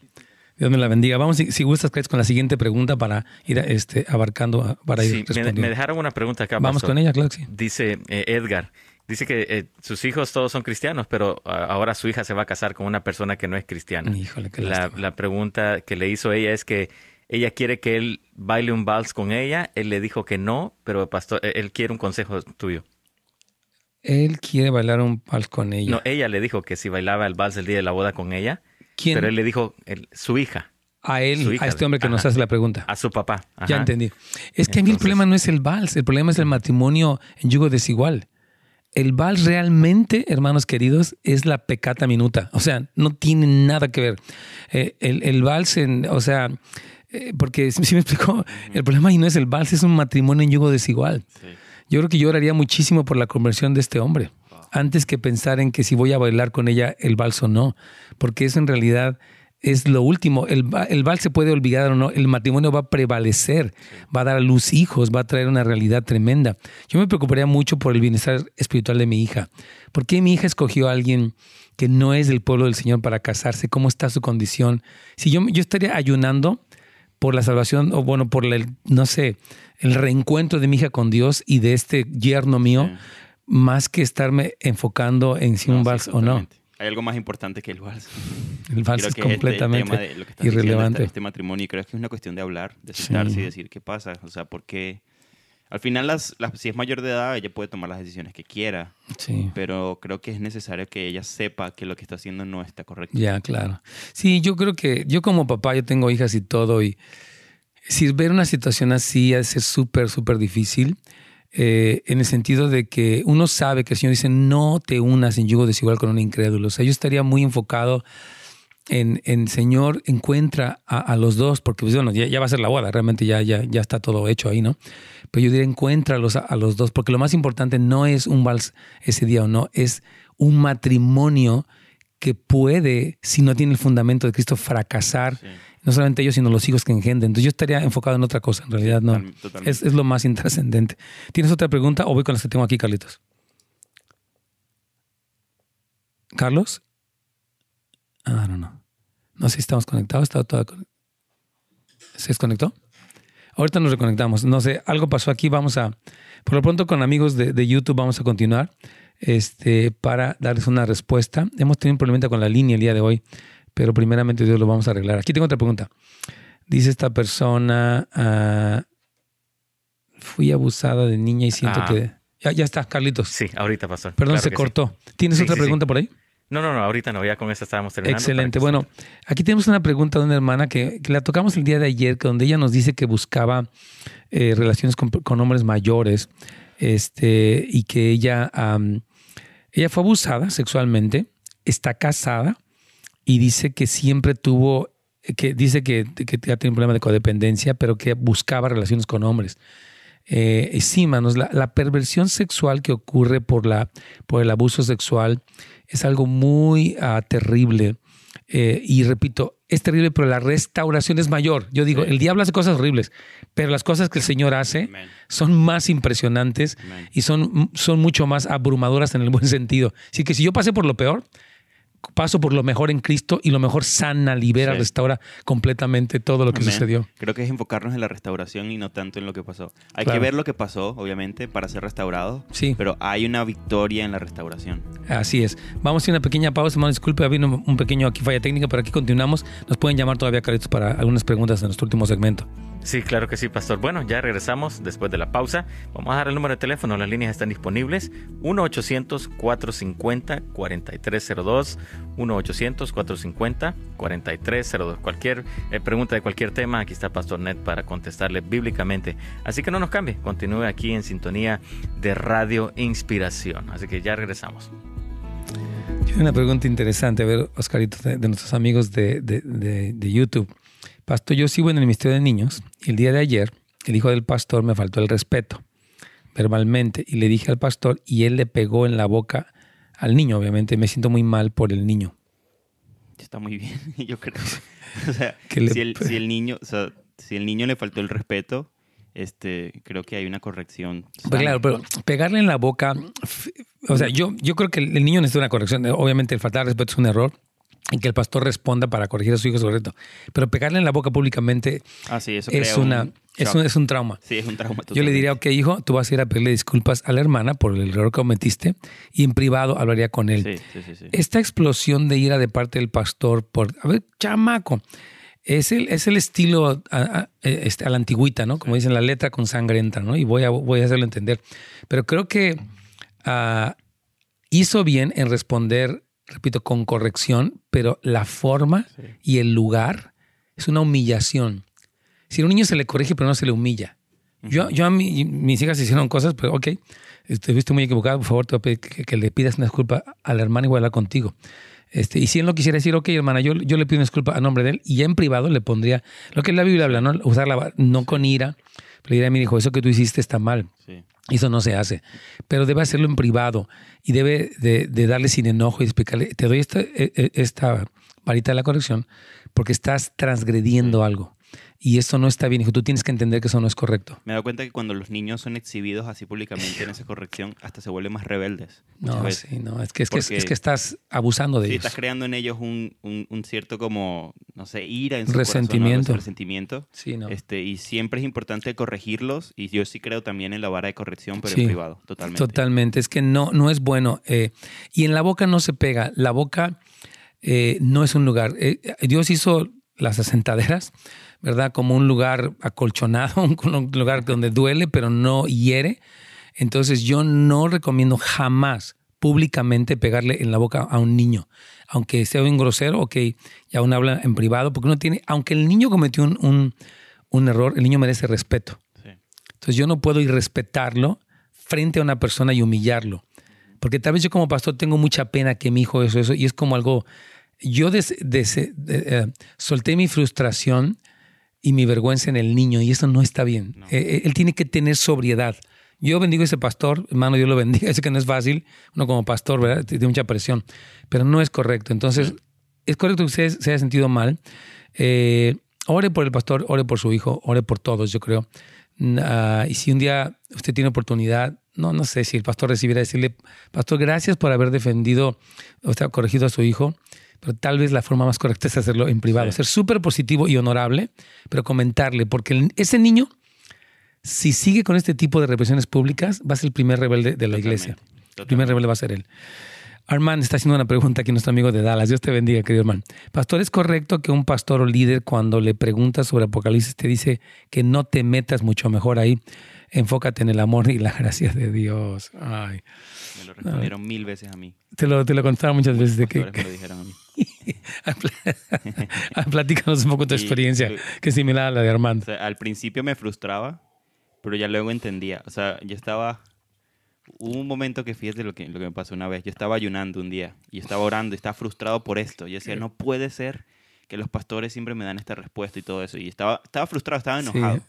Dios me la bendiga. Vamos, si, si gustas, con la siguiente pregunta para ir este, abarcando, para ir Sí, respondiendo. me dejaron una pregunta acá. Vamos pastor. con ella, claro que sí. Dice eh, Edgar, dice que eh, sus hijos todos son cristianos, pero ah, ahora su hija se va a casar con una persona que no es cristiana. Híjole, qué La, la pregunta que le hizo ella es que ella quiere que él baile un vals con ella. Él le dijo que no, pero pastor, eh, él quiere un consejo tuyo. Él quiere bailar un vals con ella. No, ella le dijo que si bailaba el vals el día de la boda con ella, ¿Quién? pero él le dijo el- su hija, a él, hija. a este hombre que nos hace la pregunta. a su papá. Ya entendí. Es que a mí el problema no es el vals, el problema es el matrimonio en yugo desigual. El vals realmente, hermanos queridos, es la pecata minuta. O sea, no tiene nada que ver. Eh, el, el vals, en, o sea, eh, porque si me explicó, el problema ahí no es el vals, es un matrimonio en yugo desigual. Yo creo que yo oraría muchísimo por la conversión de este hombre, antes que pensar en que si voy a bailar con ella el vals o no, porque eso en realidad es lo último. El, el vals se puede olvidar o no, el matrimonio va a prevalecer, va a dar a luz hijos, va a traer una realidad tremenda. Yo me preocuparía mucho por el bienestar espiritual de mi hija. ¿Por qué mi hija escogió a alguien que no es del pueblo del Señor para casarse? ¿Cómo está su condición? Si yo, yo estaría ayunando por la salvación, o bueno, por el, no sé, el reencuentro de mi hija con Dios y de este yerno mío, más que estarme enfocando en si un sí, vals o no. Hay algo más importante que el vals. El vals Creo es que este completamente tema de irrelevante. este, este matrimonio, y creo que es una cuestión de hablar, de sentarse Sí. y decir qué pasa. O sea, porque al final, las, las- si es mayor de edad, ella puede tomar las decisiones que quiera, Sí. pero creo que es necesario que ella sepa que lo que está haciendo no está correcto. Ya, claro. Sí, yo creo que yo como papá, yo tengo hijas y todo, y si ver una situación así es súper, súper difícil, eh, en el sentido de que uno sabe que el Señor dice, no te unas en yugo desigual con un incrédulo. O sea, yo estaría muy enfocado en, en Señor, encuentra a, los dos, porque pues, ya, va a ser la boda, realmente ya, ya, ya está todo hecho ahí, ¿no? Pero yo diría, encuentra a los, a los dos, porque lo más importante no es un vals ese día o no, es un matrimonio que puede, si no tiene el fundamento de Cristo, fracasar. No solamente ellos, sino los hijos que engendren. Entonces yo estaría enfocado en otra cosa, en realidad no. Es, es, lo más intrascendente. ¿Tienes otra pregunta o voy con las que tengo aquí, Carlitos? ¿Carlos? Ah, no, no. No sé si estamos conectados. Está toda... ¿Se desconectó? Ahorita nos reconectamos. No sé, algo pasó aquí. Vamos a, por lo pronto con amigos de, de YouTube vamos a continuar este, para darles una respuesta. Hemos tenido un problema con la línea el día de hoy, pero primeramente Dios lo vamos a arreglar. Aquí tengo otra pregunta. Dice esta persona, uh, fui abusada de niña y siento ah. que... Ya, ya está, Carlitos. Sí, ahorita pasó. Perdón, se cortó. ¿Tienes otra pregunta por ahí? No, no, no, ahorita no, ya con esa estábamos terminando. Excelente. Bueno, aquí tenemos una pregunta de una hermana que, la tocamos el día de ayer, donde ella nos dice que buscaba eh, relaciones con, hombres mayores este, y que ella, ella fue abusada sexualmente, está casada y dice que siempre tuvo, que dice que, que tiene un problema de codependencia, pero que buscaba relaciones con hombres. Eh, sí, manos, la, perversión sexual que ocurre por, la, por el abuso sexual es algo muy ah, terrible. Eh, y repito, es terrible, pero la restauración es mayor. Yo digo, el diablo hace cosas horribles, pero las cosas que el Señor hace son más impresionantes y son, son mucho más abrumadoras en el buen sentido. Así que si yo pasé por lo peor, paso por lo mejor en Cristo y lo mejor sana, libera, restaura completamente todo lo que sucedió. Creo que es enfocarnos en la restauración y no tanto en lo que pasó. Hay que ver lo que pasó, obviamente, para ser restaurado. Sí. Pero hay una victoria en la restauración. Así es. Vamos a hacer una pequeña pausa, hermano. Disculpe, había un pequeño aquí falla técnica, pero aquí continuamos. Nos pueden llamar todavía, Carlitos, para algunas preguntas en nuestro último segmento. Sí, claro que sí, pastor. Bueno, ya regresamos después de la pausa. Vamos a dar el número de teléfono, las líneas están disponibles. 1-800-450-4302. 1-800-450-4302. Cualquier eh, pregunta de cualquier tema, aquí está Pastor Net para contestarle bíblicamente. Así que no nos cambie, continúe aquí en sintonía de Radio Inspiración. Así que ya regresamos. Tiene una pregunta interesante, a ver, Oscarito, de, nuestros amigos de, de YouTube. Pastor, yo sigo en el Ministerio de Niños y el día de ayer el hijo del pastor me faltó el respeto verbalmente y le dije al pastor y él le pegó en la boca al niño, obviamente. Me siento muy mal por el niño. Está muy bien, yo creo. O sea, si, el, niño, o sea, si el niño le faltó el respeto, este, creo que hay una corrección. Pues claro, pero pegarle en la boca, o sea, yo, yo creo que el niño necesita una corrección. Obviamente el faltar respeto es un error, y que el pastor responda para corregir a su hijo es correcto. Pero pegarle en la boca públicamente ah, eso es, una, un es, un, es, un, trauma. Sí, es un trauma. Yo le diría, ok, hijo, tú vas a ir a pedirle disculpas a la hermana por el error que cometiste y en privado hablaría con él. Sí, sí, sí, Esta explosión de ira de parte del pastor por, a ver, chamaco, es el, es el estilo a, este, a, la antigüita, ¿no? Como dicen, la letra con sangre entra, ¿no? Y voy a, voy a hacerlo entender. Pero creo que uh, hizo bien en responder repito, con corrección, pero la forma y el lugar es una humillación. Si a un niño se le corrige, pero no se le humilla. Yo, yo a mí, mis hijas hicieron cosas, pero ok, estuviste muy equivocado, por favor, te voy a pedir que, le pidas una disculpa a la hermana y voy a hablar contigo. Este, y si él no quisiera decir, ok, hermana, yo, yo le pido una disculpa a nombre de él, y ya en privado le pondría lo que la Biblia habla, ¿no? Usarla no con ira, pero diré a mi hijo, eso que tú hiciste está mal. Sí. Eso no se hace. Pero debe hacerlo en privado y debe de, darle sin enojo y explicarle, te doy esta, e, e, esta varita de la corrección porque estás transgrediendo algo. Y esto no está bien, hijo. Tú tienes que entender que eso no es correcto. Me he dado cuenta que cuando los niños son exhibidos así públicamente en esa corrección, hasta se vuelven más rebeldes. No, sí, no. Es que, es, que, es que estás abusando de sí, ellos. estás creando en ellos un, un, cierto como, no sé, ira en su resentimiento. resentimiento. Sí, no. Este, y siempre es importante corregirlos. Y yo sí creo también en la vara de corrección, pero en privado, totalmente. Totalmente. Es que no, no es bueno. Eh, y en la boca no se pega. La boca eh, no es un lugar. Eh, Dios hizo las asentaderas ¿verdad? Como un lugar acolchonado, un lugar donde duele, pero no hiere. Entonces yo no recomiendo jamás públicamente pegarle en la boca a un niño, aunque sea un grosero, ok, ya uno habla en privado, porque uno tiene, aunque el niño cometió un, un, error, el niño merece respeto. Entonces yo no puedo irrespetarlo frente a una persona y humillarlo, porque tal vez yo como pastor tengo mucha pena que mi hijo eso, eso, y es como algo yo eh, solté mi frustración y mi vergüenza en el niño y eso no está bien. Eh, eh, él tiene que tener sobriedad. Yo bendigo a ese pastor, hermano, Dios lo bendiga. Sé que no es fácil, uno como pastor, ¿verdad? Tiene mucha presión, pero no es correcto. Entonces, es correcto que usted se haya sentido mal. ore por el pastor, ore por su hijo, ore por todos, yo creo. Ah, y si un día usted tiene oportunidad, no, no sé si el pastor recibiera decirle, pastor, gracias por haber defendido, o sea, corregido a su hijo, pero tal vez la forma más correcta es hacerlo en privado, ser súper positivo y honorable, pero comentarle, porque ese niño, si sigue con este tipo de represiones públicas, va a ser el primer rebelde de la iglesia. El primer rebelde va a ser él. Armand está haciendo una pregunta aquí, nuestro amigo de Dallas. Dios te bendiga, querido hermano. Pastor, ¿es correcto que un pastor o líder cuando le pregunta sobre Apocalipsis te dice que no te metas mucho mejor ahí? Enfócate en el amor y la gracia de Dios. Ay. Me lo respondieron mil veces a mí. Te lo, te lo contaron muchas veces. De que, me lo dijeron a mí. Platícanos un poco tu experiencia, que es similar a la de Armand. al principio me frustraba, pero ya luego entendía. O sea, yo estaba hubo un momento que fíjate lo que, lo que me pasó una vez. Yo estaba ayunando un día y estaba orando y estaba frustrado por esto. Yo decía, no puede ser que los pastores siempre me dan esta respuesta y todo eso. Y estaba, estaba frustrado, estaba enojado.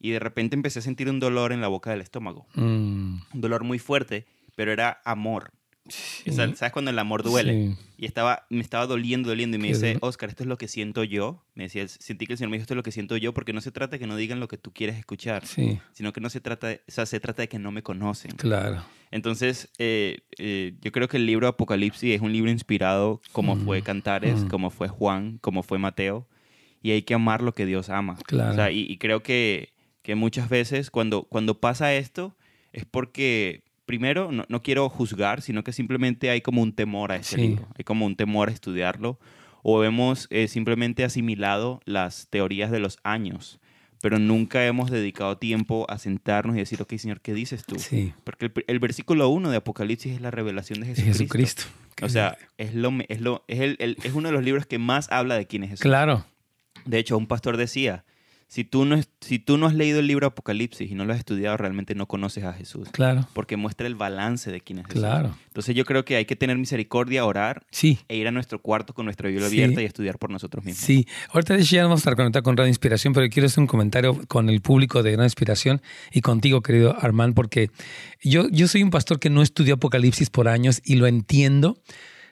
Y de repente empecé a sentir un dolor en la boca del estómago. Mm. Un dolor muy fuerte, pero era amor. ¿Sabes cuando el amor duele? Y estaba, me estaba doliendo, doliendo. Y me dice, Oscar, esto es lo que siento yo. Me decía, sentí que el Señor me dijo, esto es lo que siento yo, porque no se trata de que no digan lo que tú quieres escuchar, sino que no se trata, de, o sea, se trata de que no me conocen. Claro. Entonces, eh, eh, yo creo que el libro Apocalipsis es un libro inspirado como mm, fue Cantares, mm. como fue Juan, como fue Mateo. Y hay que amar lo que Dios ama. Claro. O sea, y, y, creo que, que muchas veces cuando, cuando pasa esto es porque primero, no, quiero juzgar, sino que simplemente hay como un temor a ese libro, hay como un temor a estudiarlo, o hemos eh, simplemente asimilado las teorías de los años, pero nunca hemos dedicado tiempo a sentarnos y decir, ok, Señor, ¿qué dices tú? Sí. Porque el, versículo 1 de Apocalipsis es la revelación de Jesucristo. Jesucristo. O sea, es, lo, es, lo, es, el, es uno de los libros que más habla de quién es Jesús. Claro. De hecho, un pastor decía, si tú, no, si tú no has leído el libro Apocalipsis y no lo has estudiado, realmente no conoces a Jesús. Claro. Porque muestra el balance de quién es Jesús. Claro. Entonces yo creo que hay que tener misericordia, orar sí. e ir a nuestro cuarto con nuestra Biblia abierta y estudiar por nosotros mismos. Sí. Ahorita ya vamos a estar conectados con Radio Inspiración, pero quiero hacer un comentario con el público de Radio Inspiración y contigo, querido Armand, porque yo, yo soy un pastor que no estudió Apocalipsis por años y lo entiendo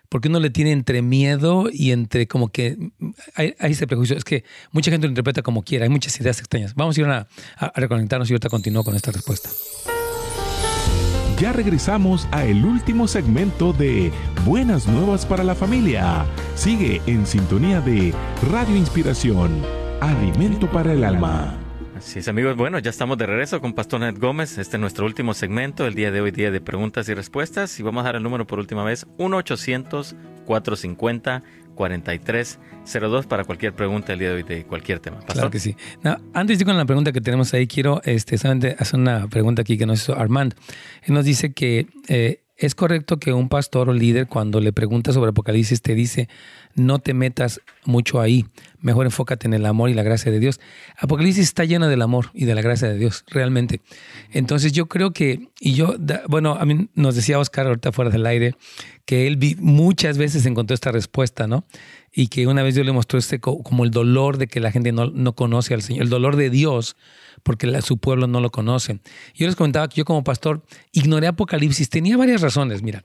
porque uno le tiene entre miedo y entre como que hay, ese prejuicio. Es que mucha gente lo interpreta como quiera, hay muchas ideas extrañas. Vamos a ir a, reconectarnos y ahorita continúo con esta respuesta. Ya regresamos a el último segmento de Buenas Nuevas para la Familia. Sigue en sintonía de Radio Inspiración, Alimento para el Alma. Así es, amigos. Bueno, ya estamos de regreso con Pastor Ned Gómez. Este es nuestro último segmento. El día de hoy, día de preguntas y respuestas. Y vamos a dar el número por última vez: 1-800-450-4302 para cualquier pregunta el día de hoy de cualquier tema. Claro que sí. antes de ir con la pregunta que tenemos ahí, quiero este, solamente hacer una pregunta aquí que nos hizo Armand. Él nos dice que. Eh, ¿Es correcto que un pastor o líder cuando le pregunta sobre Apocalipsis te dice, no te metas mucho ahí, mejor enfócate en el amor y la gracia de Dios? Apocalipsis está lleno del amor y de la gracia de Dios, realmente. Entonces yo creo que, y yo, bueno, a mí nos decía Oscar ahorita fuera del aire, que él muchas veces encontró esta respuesta, ¿no? Y que una vez Dios le mostró este como el dolor de que la gente no, no conoce al Señor, el dolor de Dios porque su pueblo no lo conoce. Yo les comentaba que yo como pastor ignoré Apocalipsis. Tenía varias razones, mira.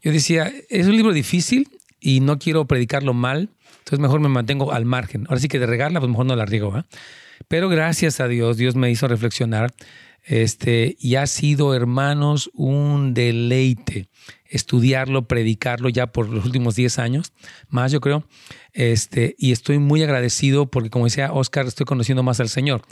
Yo decía, es un libro difícil y no quiero predicarlo mal, entonces mejor me mantengo al margen. Ahora sí que de regarla, pues mejor no la riego. ¿eh? Pero gracias a Dios, Dios me hizo reflexionar este, y ha sido, hermanos, un deleite estudiarlo, predicarlo ya por los últimos 10 años, más yo creo. Este, y estoy muy agradecido porque, como decía Oscar, estoy conociendo más al Señor.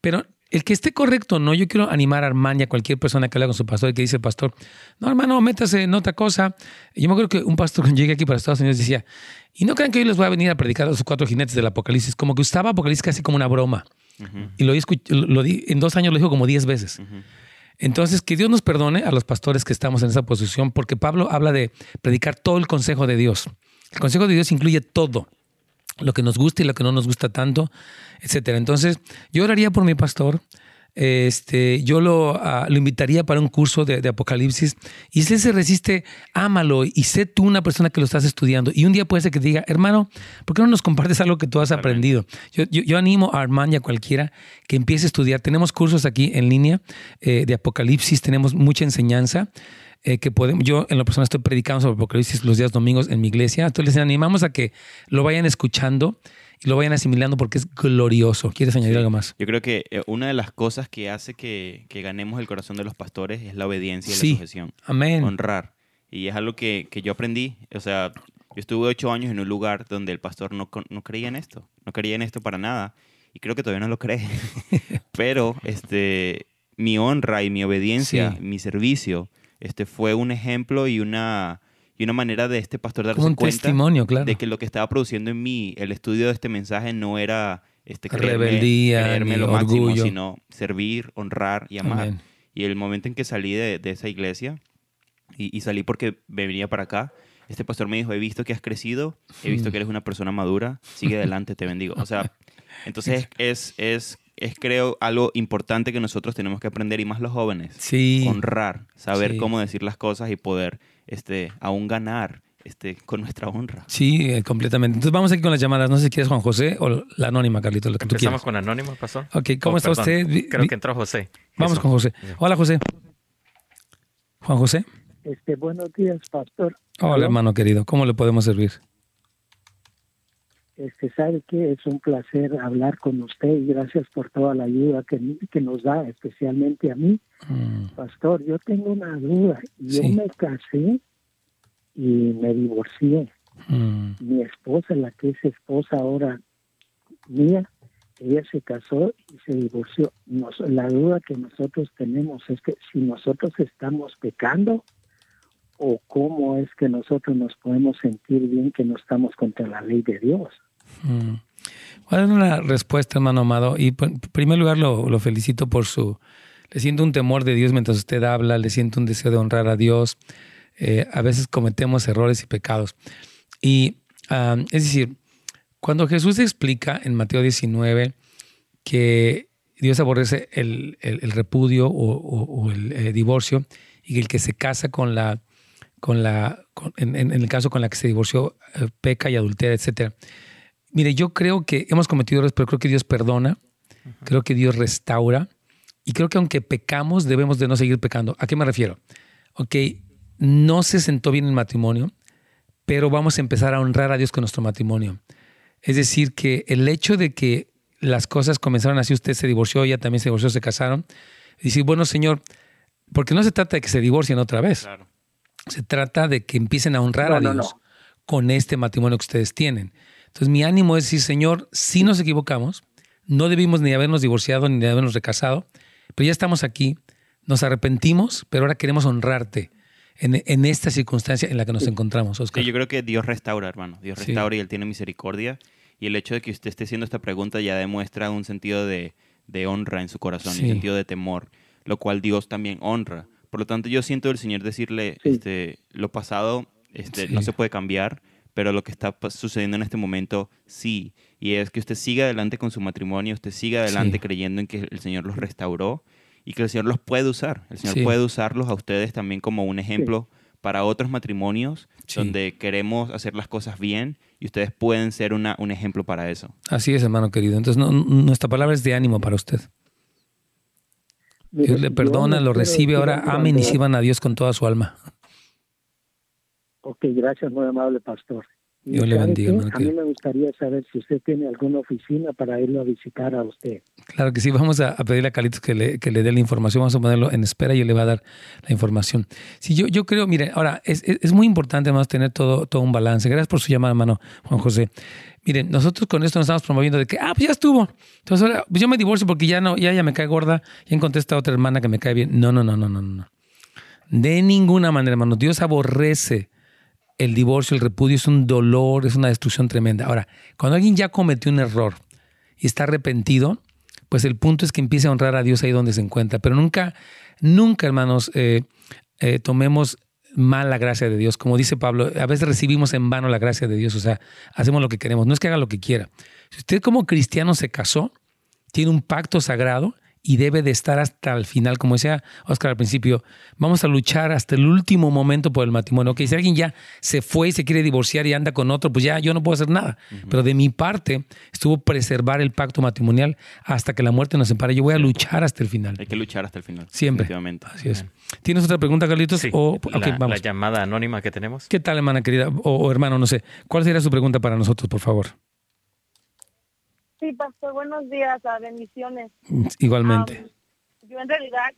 Pero el que esté correcto, no, yo quiero animar a Armand y a cualquier persona que habla con su pastor y que dice el pastor, no hermano, métase en otra cosa. Yo me acuerdo que un pastor que llegué aquí para Estados Unidos decía, y no crean que hoy les voy a venir a predicar a los cuatro jinetes del Apocalipsis, como que usaba Apocalipsis casi como una broma. Y lo, lo, di, en dos años lo dijo como diez veces. Entonces, que Dios nos perdone a los pastores que estamos en esa posición, porque Pablo habla de predicar todo el consejo de Dios. El consejo de Dios incluye todo lo que nos gusta y lo que no nos gusta tanto, etcétera. Entonces, yo oraría por mi pastor este, yo lo, ah, lo invitaría para un curso de, Apocalipsis. Y si él se resiste, ámalo y sé tú una persona que lo estás estudiando. Y un día puede ser que te diga, hermano, ¿por qué no nos compartes algo que tú has aprendido? Yo, yo, animo a Armand y a cualquiera que empiece a estudiar. Tenemos cursos aquí en línea eh, de Apocalipsis, tenemos mucha enseñanza. Eh, que podemos, yo en la persona estoy predicando sobre Apocalipsis los días domingos en mi iglesia. Entonces les animamos a que lo vayan escuchando y lo vayan asimilando porque es glorioso. ¿Quieres añadir algo más? Yo creo que eh, una de las cosas que hace que, ganemos el corazón de los pastores es la obediencia y la sujeción. Amén. Honrar. Y es algo que, yo aprendí. O sea, yo estuve ocho años en un lugar donde el pastor no, no creía en esto. No creía en esto para nada. Y creo que todavía no lo cree. Pero este, mi honra y mi obediencia, mi servicio, este, fue un ejemplo y una, y una manera de este pastor darse un cuenta testimonio, claro. de que lo que estaba produciendo en mí, el estudio de este mensaje no era este, rebeldía, ni lo orgullo. máximo, sino servir, honrar y amar. Y el momento en que salí de, esa iglesia y, salí porque me venía para acá, este pastor me dijo, he visto que has crecido, he visto mm. que eres una persona madura, sigue adelante, te bendigo. O sea, entonces es, es es creo algo importante que nosotros tenemos que aprender y más los jóvenes. Sí. Honrar, saber cómo decir las cosas y poder este, aún ganar este, con nuestra honra. Sí, eh, completamente. Entonces vamos aquí con las llamadas. No sé si quieres Juan José o la anónima, Carlito, lo que Empezamos con anónimo, pasó. Ok, ¿cómo oh, está usted? Creo que entró José. Vamos con José. Hola, José. Juan José. Este, buenos días, pastor. Hola, hermano querido. ¿Cómo le podemos servir? Este, sabe que es un placer hablar con usted y gracias por toda la ayuda que, que nos da, especialmente a mí. Mm. Pastor, yo tengo una duda. Yo me casé y me divorcié. Mm. Mi esposa, la que es esposa ahora mía, ella se casó y se divorció. Nos, la duda que nosotros tenemos es que si nosotros estamos pecando o cómo es que nosotros nos podemos sentir bien que no estamos contra la ley de Dios. Mm. ¿Cuál es una respuesta, hermano amado? Y en primer lugar lo, felicito por su... Le siento un temor de Dios mientras usted habla, le siento un deseo de honrar a Dios. Eh, a veces cometemos errores y pecados. Y es decir, cuando Jesús explica en Mateo 19 que Dios aborrece el, repudio o, el divorcio y que el que se casa con la, con la en, el caso con la que se divorció, eh, peca y adultera, etcétera. Mire, yo creo que hemos cometido errores, pero creo que Dios perdona, creo que Dios restaura y creo que aunque pecamos debemos de no seguir pecando. ¿A qué me refiero? Ok, no se sentó bien el matrimonio, pero vamos a empezar a honrar a Dios con nuestro matrimonio. Es decir, que el hecho de que las cosas comenzaron así, usted se divorció, ella también se divorció, se casaron, y decir, bueno, Señor, porque no se trata de que se divorcien otra vez. Se trata de que empiecen a honrar a Dios con este matrimonio que ustedes tienen. Entonces mi ánimo es decir, Señor, si nos equivocamos, no debimos ni habernos divorciado ni habernos recasado, pero ya estamos aquí, nos arrepentimos, pero ahora queremos honrarte en, esta circunstancia en la que nos encontramos, Oscar. yo creo que Dios restaura, hermano. Dios restaura y Él tiene misericordia. Y el hecho de que usted esté haciendo esta pregunta ya demuestra un sentido de, honra en su corazón, un sentido de temor, lo cual Dios también honra. Por lo tanto, yo siento el Señor decirle, este, lo pasado este, no se puede cambiar, pero lo que está sucediendo en este momento sí. Y es que usted siga adelante con su matrimonio, usted siga adelante creyendo en que el Señor los restauró y que el Señor los puede usar. El Señor puede usarlos a ustedes también como un ejemplo para otros matrimonios donde queremos hacer las cosas bien y ustedes pueden ser una, un ejemplo para eso. Así es, hermano querido. Entonces, nuestra palabra es de ánimo para usted. Dios le perdona, lo recibe, ahora amen y sirvan a Dios con toda su alma. Ok, gracias, muy amable pastor. Yo le bendiga. A mí me gustaría saber si usted tiene alguna oficina para irlo a visitar a usted. Claro que sí, vamos a, pedirle a Carlitos que le, que le dé la información, vamos a ponerlo en espera y él le va a dar la información. Sí, yo, yo creo, mire, ahora, es, es, muy importante además tener todo, todo un balance. Gracias por su llamada, hermano Juan José. Miren, nosotros con esto nos estamos promoviendo de que, ah, pues ya estuvo. Entonces ahora, pues yo me divorcio porque ya no, ya, ya me cae gorda, ya encontré esta otra hermana que me cae bien. No, no, no, no, no, no. De ninguna manera, hermano. Dios aborrece el divorcio, el repudio es un dolor, es una destrucción tremenda. Ahora, cuando alguien ya cometió un error y está arrepentido, pues el punto es que empiece a honrar a Dios ahí donde se encuentra. Pero nunca, nunca, hermanos, eh, eh, tomemos mal la gracia de Dios. Como dice Pablo, a veces recibimos en vano la gracia de Dios, o sea, hacemos lo que queremos. No es que haga lo que quiera. Si usted como cristiano se casó, tiene un pacto sagrado y debe de estar hasta el final, como decía Oscar al principio, vamos a luchar hasta el último momento por el matrimonio. Ok, si alguien ya se fue y se quiere divorciar y anda con otro, pues ya yo no puedo hacer nada. Pero de mi parte estuvo preservar el pacto matrimonial hasta que la muerte nos separe. Yo voy a luchar hasta el final. Hay que luchar hasta el final. Siempre. Así es. ¿Tienes otra pregunta, Carlitos? Sí. O, la, la, llamada anónima que tenemos. ¿Qué tal, hermana querida? O, hermano, no sé. ¿Cuál sería su pregunta para nosotros, por favor? Sí, pastor, buenos días, a bendiciones. Igualmente yo en realidad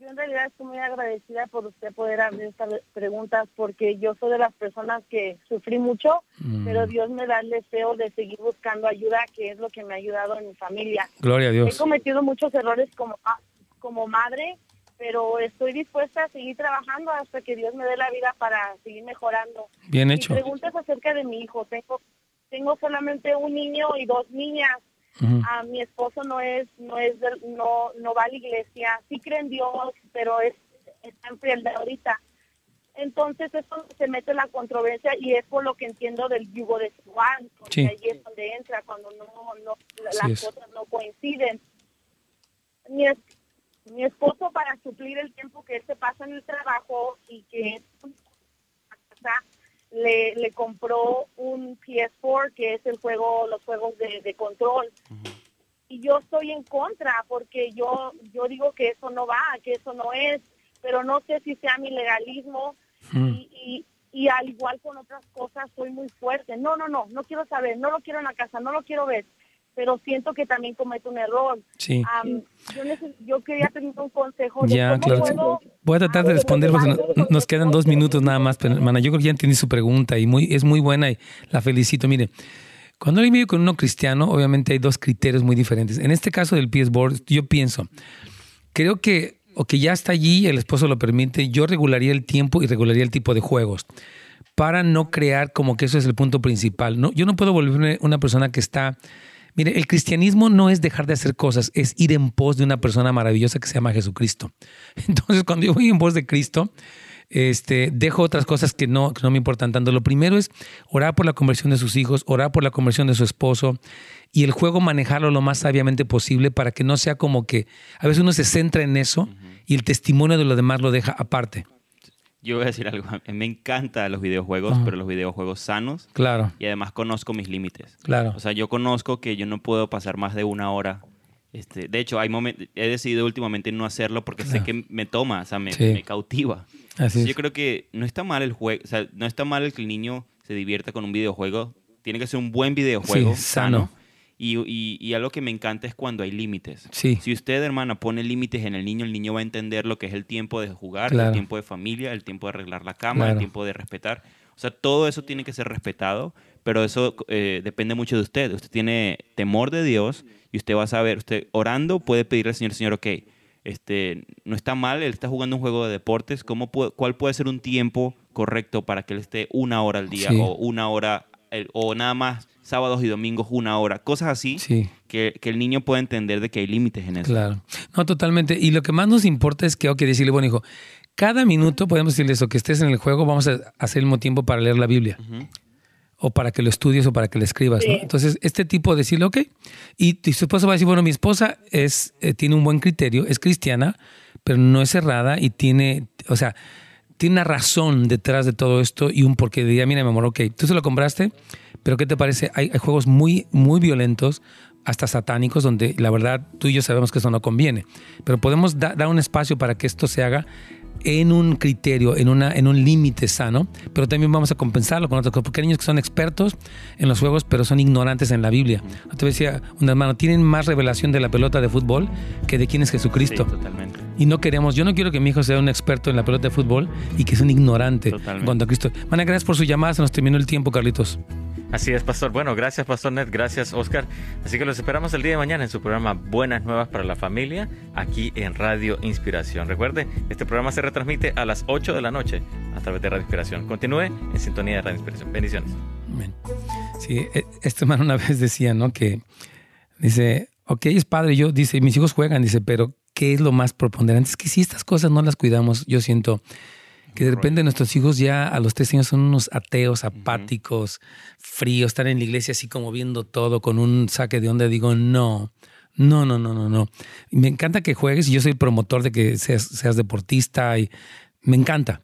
yo en realidad estoy muy agradecida por usted poder abrir estas preguntas porque yo soy de las personas que sufrí mucho, mm. pero Dios me da el deseo de seguir buscando ayuda, que es lo que me ha ayudado en mi familia. Gloria a Dios. He cometido muchos errores como, ah, como madre, pero estoy dispuesta a seguir trabajando hasta que Dios me dé la vida para seguir mejorando. Bien hecho. preguntas acerca de mi hijo. Tengo, tengo solamente un niño y dos niñas. A mi esposo no es, no es, no, no va a la iglesia, sí cree en Dios, pero es, está en de ahorita. Entonces eso se mete en la controversia y es por lo que entiendo del yugo desigual, porque ahí es donde entra cuando no, no las cosas no coinciden. Mi, mi esposo para suplir el tiempo que él se pasa en el trabajo y que le, le compró un PS4 que es el juego, los juegos de, control. Y yo estoy en contra porque yo, yo digo que eso no va, que eso no es, pero no sé si sea mi legalismo y, y, y al igual con otras cosas soy muy fuerte. No, no, no, no quiero saber, no lo quiero en la casa, no lo quiero ver pero siento que también cometo un error. Sí. yo, quería tener un consejo. De ya, claro. Voy a tratar de responder porque nos quedan dos minutos nada más, pero hermana, yo creo que ya entendí su pregunta y muy, es muy buena y la felicito. Mire, cuando alguien vive con uno cristiano, obviamente hay dos criterios muy diferentes. En este caso del PS Board, yo pienso, creo que, o que ya está allí, el esposo lo permite, yo regularía el tiempo y regularía el tipo de juegos para no crear como que eso es el punto principal. No, yo no puedo volverme una persona que está Mire, el cristianismo no es dejar de hacer cosas, es ir en pos de una persona maravillosa que se llama Jesucristo. Entonces, cuando yo voy en pos de Cristo, este, dejo otras cosas que no, que no me importan tanto. Lo primero es orar por la conversión de sus hijos, orar por la conversión de su esposo y el juego manejarlo lo más sabiamente posible para que no sea como que a veces uno se centra en eso y el testimonio de lo demás lo deja aparte. Yo voy a decir algo. Me encantan los videojuegos, pero los videojuegos sanos. Claro. Y además conozco mis límites. Claro. O sea, yo conozco que yo no puedo pasar más de una hora. Este, de hecho, hay he decidido últimamente no hacerlo porque sé que me toma, o sea, me, cautiva. Así Yo creo que no está mal el juego, o sea, no está mal el que el niño se divierta con un videojuego. Tiene que ser un buen videojuego sano y, y, algo que me encanta es cuando hay límites. Sí. Si usted, hermana, pone límites en el niño, el niño va a entender lo que es el tiempo de jugar, el tiempo de familia, el tiempo de arreglar la cama, el tiempo de respetar. O sea, todo eso tiene que ser respetado, pero eso eh, depende mucho de usted. Usted tiene temor de Dios y usted va a saber, usted orando puede pedirle al Señor, Señor, ok, este, no está mal, él está jugando un juego de deportes, ¿cómo ¿cuál puede ser un tiempo correcto para que él esté una hora al día o una hora o nada más sábados y domingos una hora, cosas así que, el niño pueda entender de que hay límites en eso. Claro, no, totalmente. Y lo que más nos importa es que, ok, decirle, bueno, hijo, cada minuto podemos decirle eso, que estés en el juego, vamos a hacer el mismo tiempo para leer la Biblia. O para que lo estudies o para que lo escribas. Entonces, este tipo de decirle, ok. Y, y, su esposa va a decir, bueno, mi esposa es, eh, tiene un buen criterio, es cristiana, pero no es cerrada y tiene, o sea, tiene una razón detrás de todo esto y un porqué. Diría, mira, mi amor, ok, tú se lo compraste, pero ¿qué te parece? Hay, juegos muy, muy violentos, hasta satánicos, donde la verdad tú y yo sabemos que eso no conviene. Pero podemos dar un espacio para que esto se haga en un criterio, en, una, en un límite sano, pero también vamos a compensarlo con otras cosas, porque hay niños que son expertos en los juegos, pero son ignorantes en la Biblia. Te decía un hermano, tienen más revelación de la pelota de fútbol que de quién es Jesucristo. totalmente. Y no queremos, yo no quiero que mi hijo sea un experto en la pelota de fútbol y que sea un ignorante en cuanto a Cristo. Mana, gracias por su llamada, se nos terminó el tiempo, Carlitos. Así es, Pastor. Bueno, gracias, Pastor Ned. Gracias, Oscar. Así que los esperamos el día de mañana en su programa Buenas Nuevas para la Familia, aquí en Radio Inspiración. Recuerde, este programa se retransmite a las 8 de la noche a través de Radio Inspiración. Continúe en sintonía de Radio Inspiración. Bendiciones. Sí, e, este hermano una vez decía, ¿no? Que dice, ok, es padre, yo, dice, mis hijos juegan, dice, pero ¿qué es lo más preponderante? Es que si estas cosas no las cuidamos, yo siento que de repente nuestros hijos ya a los tres años son unos ateos, apáticos, fríos, están en la iglesia así como viendo todo con un saque de onda. Digo, no, No, no, no, no, no. Me encanta que juegues y yo soy promotor de que seas, seas deportista y me encanta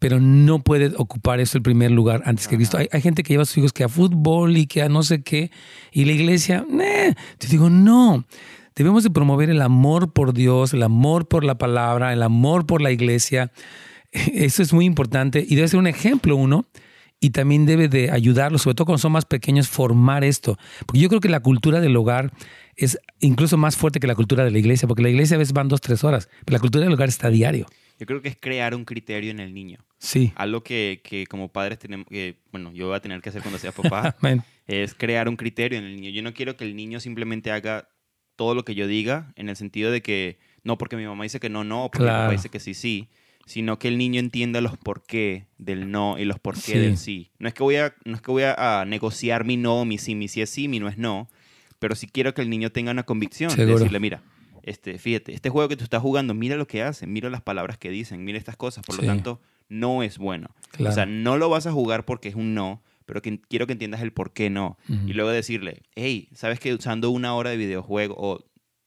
pero no puede ocupar eso el primer lugar antes que Cristo. Hay, gente que lleva a sus hijos que a fútbol y que a no sé qué, y la iglesia, eh. te digo, no. Debemos de promover el amor por Dios, el amor por la palabra, el amor por la iglesia. Eso es muy importante y debe ser un ejemplo uno y también debe de ayudarlos, sobre todo cuando son más pequeños, formar esto. Porque yo creo que la cultura del hogar es incluso más fuerte que la cultura de la iglesia, porque la iglesia a veces van dos, tres horas, pero la cultura del hogar está a diario. Yo creo que es crear un criterio en el niño. Sí. Algo que, que como padres tenemos, que, bueno, yo voy a tener que hacer cuando sea papá, es crear un criterio en el niño. Yo no quiero que el niño simplemente haga todo lo que yo diga, en el sentido de que no porque mi mamá dice que no, no, porque mi papá dice que sí, sí, sino que el niño entienda los por qué del no y los por qué del sí. No es que voy a, no es que voy a, negociar mi no, mi sí, mi sí es sí, mi no es no, pero sí quiero que el niño tenga una convicción de decirle, mira, este, fíjate, este juego que tú estás jugando, mira lo que hacen, mira las palabras que dicen, mira estas cosas, por lo tanto, no es bueno. O sea, no lo vas a jugar porque es un no, pero que, quiero que entiendas el por qué no. Y luego decirle, hey, ¿sabes que usando una hora de videojuego o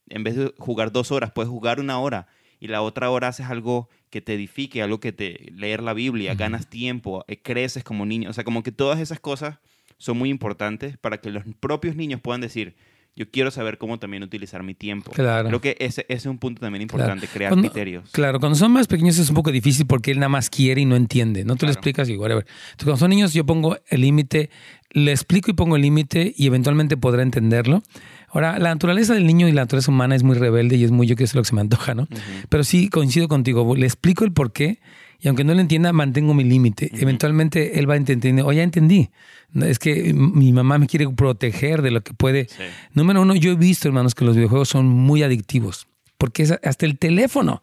en vez de jugar dos horas, puedes jugar una hora y la otra hora haces algo que te edifique, algo que te leer la Biblia, ganas tiempo, eh, creces como niño. O sea, como que todas esas cosas son muy importantes para que los propios niños puedan decir, yo quiero saber cómo también utilizar mi tiempo. Claro. Creo que ese, es un punto también importante, crear criterios. Claro, cuando son más pequeños es un poco difícil porque él nada más quiere y no entiende. No te lo explicas y whatever. Entonces, cuando son niños, yo pongo el límite, le explico y pongo el límite y eventualmente podrá entenderlo. Ahora, la naturaleza del niño y la naturaleza humana es muy rebelde y es muy yo que es lo que se me antoja, ¿no? Pero sí coincido contigo, le explico el por qué y aunque no lo entienda, mantengo mi límite. Eventualmente él va entendiendo, oye, ya entendí. Es que mi mamá me quiere proteger de lo que puede. Número uno, yo he visto, hermanos, que los videojuegos son muy adictivos, porque es hasta el teléfono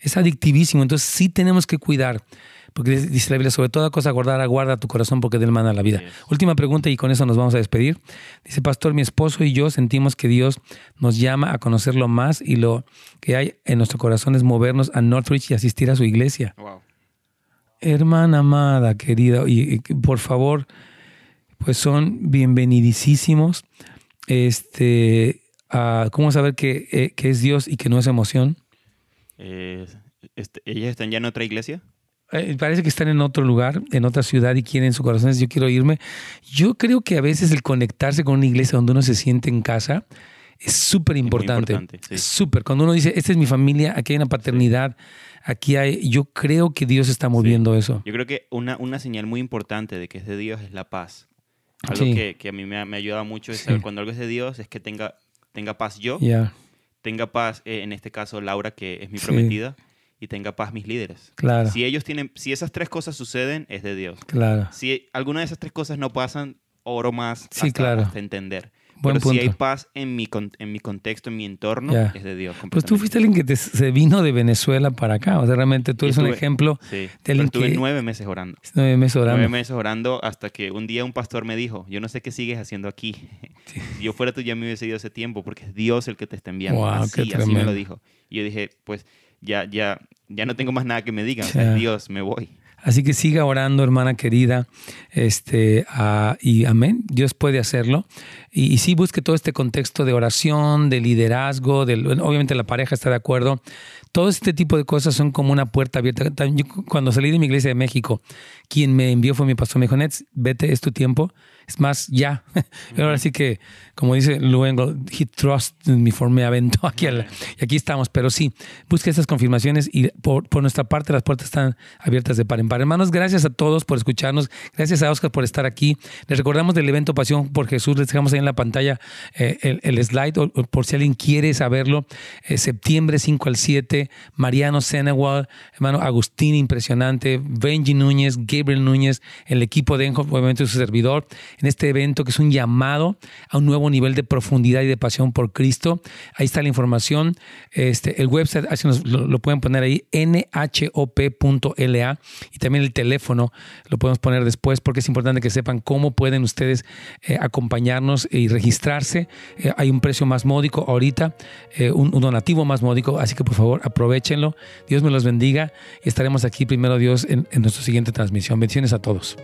es adictivísimo. Entonces sí tenemos que cuidar. Porque dice la Biblia, sobre toda cosa guardar, guarda tu corazón porque del manda la vida. Última pregunta y con eso nos vamos a despedir. Dice, pastor, mi esposo y yo sentimos que Dios nos llama a conocerlo más y lo que hay en nuestro corazón es movernos a Northridge y asistir a su iglesia. Hermana amada, querida, y, por favor, pues son bienvenidísimos. Este, ¿Cómo saber eh, que, es Dios y que no es emoción? Eh, este, ¿Ellas están ya en otra iglesia? Eh, parece que están en otro lugar, en otra ciudad y quieren su corazón. Yo quiero irme. Yo creo que a veces el conectarse con una iglesia donde uno se siente en casa es súper importante. Es súper. Cuando uno dice, esta es mi familia, aquí hay una paternidad, aquí hay, yo creo que Dios está moviendo eso. Yo creo que una, una señal muy importante de que es de Dios es la paz. Algo que, que, a mí me, me ayuda mucho es saber cuando algo es de Dios es que tenga, tenga paz yo, tenga paz, eh, en este caso Laura, que es mi prometida, y tenga paz mis líderes. Claro. Si ellos tienen, si esas tres cosas suceden, es de Dios. Claro. Si alguna de esas tres cosas no pasan, oro más sí, claro. hasta entender. Pero si hay paz en mi, en mi contexto, en mi entorno, es de Dios. Pues tú fuiste alguien que se vino de Venezuela para acá. O sea, realmente tú eres un ejemplo sí, de alguien estuve nueve meses orando. Nueve meses orando. Nueve meses orando hasta que un día un pastor me dijo, yo no sé qué sigues haciendo aquí. Si yo fuera tú ya me hubiese ido ese tiempo porque es Dios el que te está enviando. Wow, así, así me lo dijo. Y yo dije, pues ya, ya, ya no tengo más nada que me digan. O sea, Dios, me voy. Así que siga orando, hermana querida, este, y amén, Dios puede hacerlo. Y, sí busque todo este contexto de oración, de liderazgo, de, obviamente la pareja está de acuerdo. Todo este tipo de cosas son como una puerta abierta. cuando salí de mi iglesia de México, quien me envió fue mi pastor, me dijo, Nets, vete, es tu tiempo es más, ya. Ahora sí que, como dice luego, he trusted me for me aventó aquí. y aquí estamos. Pero sí, busque esas confirmaciones y por, nuestra parte las puertas están abiertas de par en par. Hermanos, gracias a todos por escucharnos. Gracias a Oscar por estar aquí. Les recordamos del evento Pasión por Jesús. Les dejamos ahí en la pantalla eh, el, slide o, por si alguien quiere saberlo. Eh, septiembre 5 al 7. Mariano Senewal, hermano Agustín, impresionante. Benji Núñez, Gabriel Núñez, el equipo de Enjo, obviamente su servidor en este evento que es un llamado a un nuevo nivel de profundidad y de pasión por Cristo. Ahí está la información. Este, el website, lo, pueden poner ahí, nhop.la y también el teléfono lo podemos poner después porque es importante que sepan cómo pueden ustedes eh, acompañarnos y registrarse. Eh, hay un precio más módico ahorita, eh, un, donativo más módico, así que por favor aprovechenlo. Dios me los bendiga y estaremos aquí primero Dios en nuestra siguiente transmisión. Bendiciones a todos.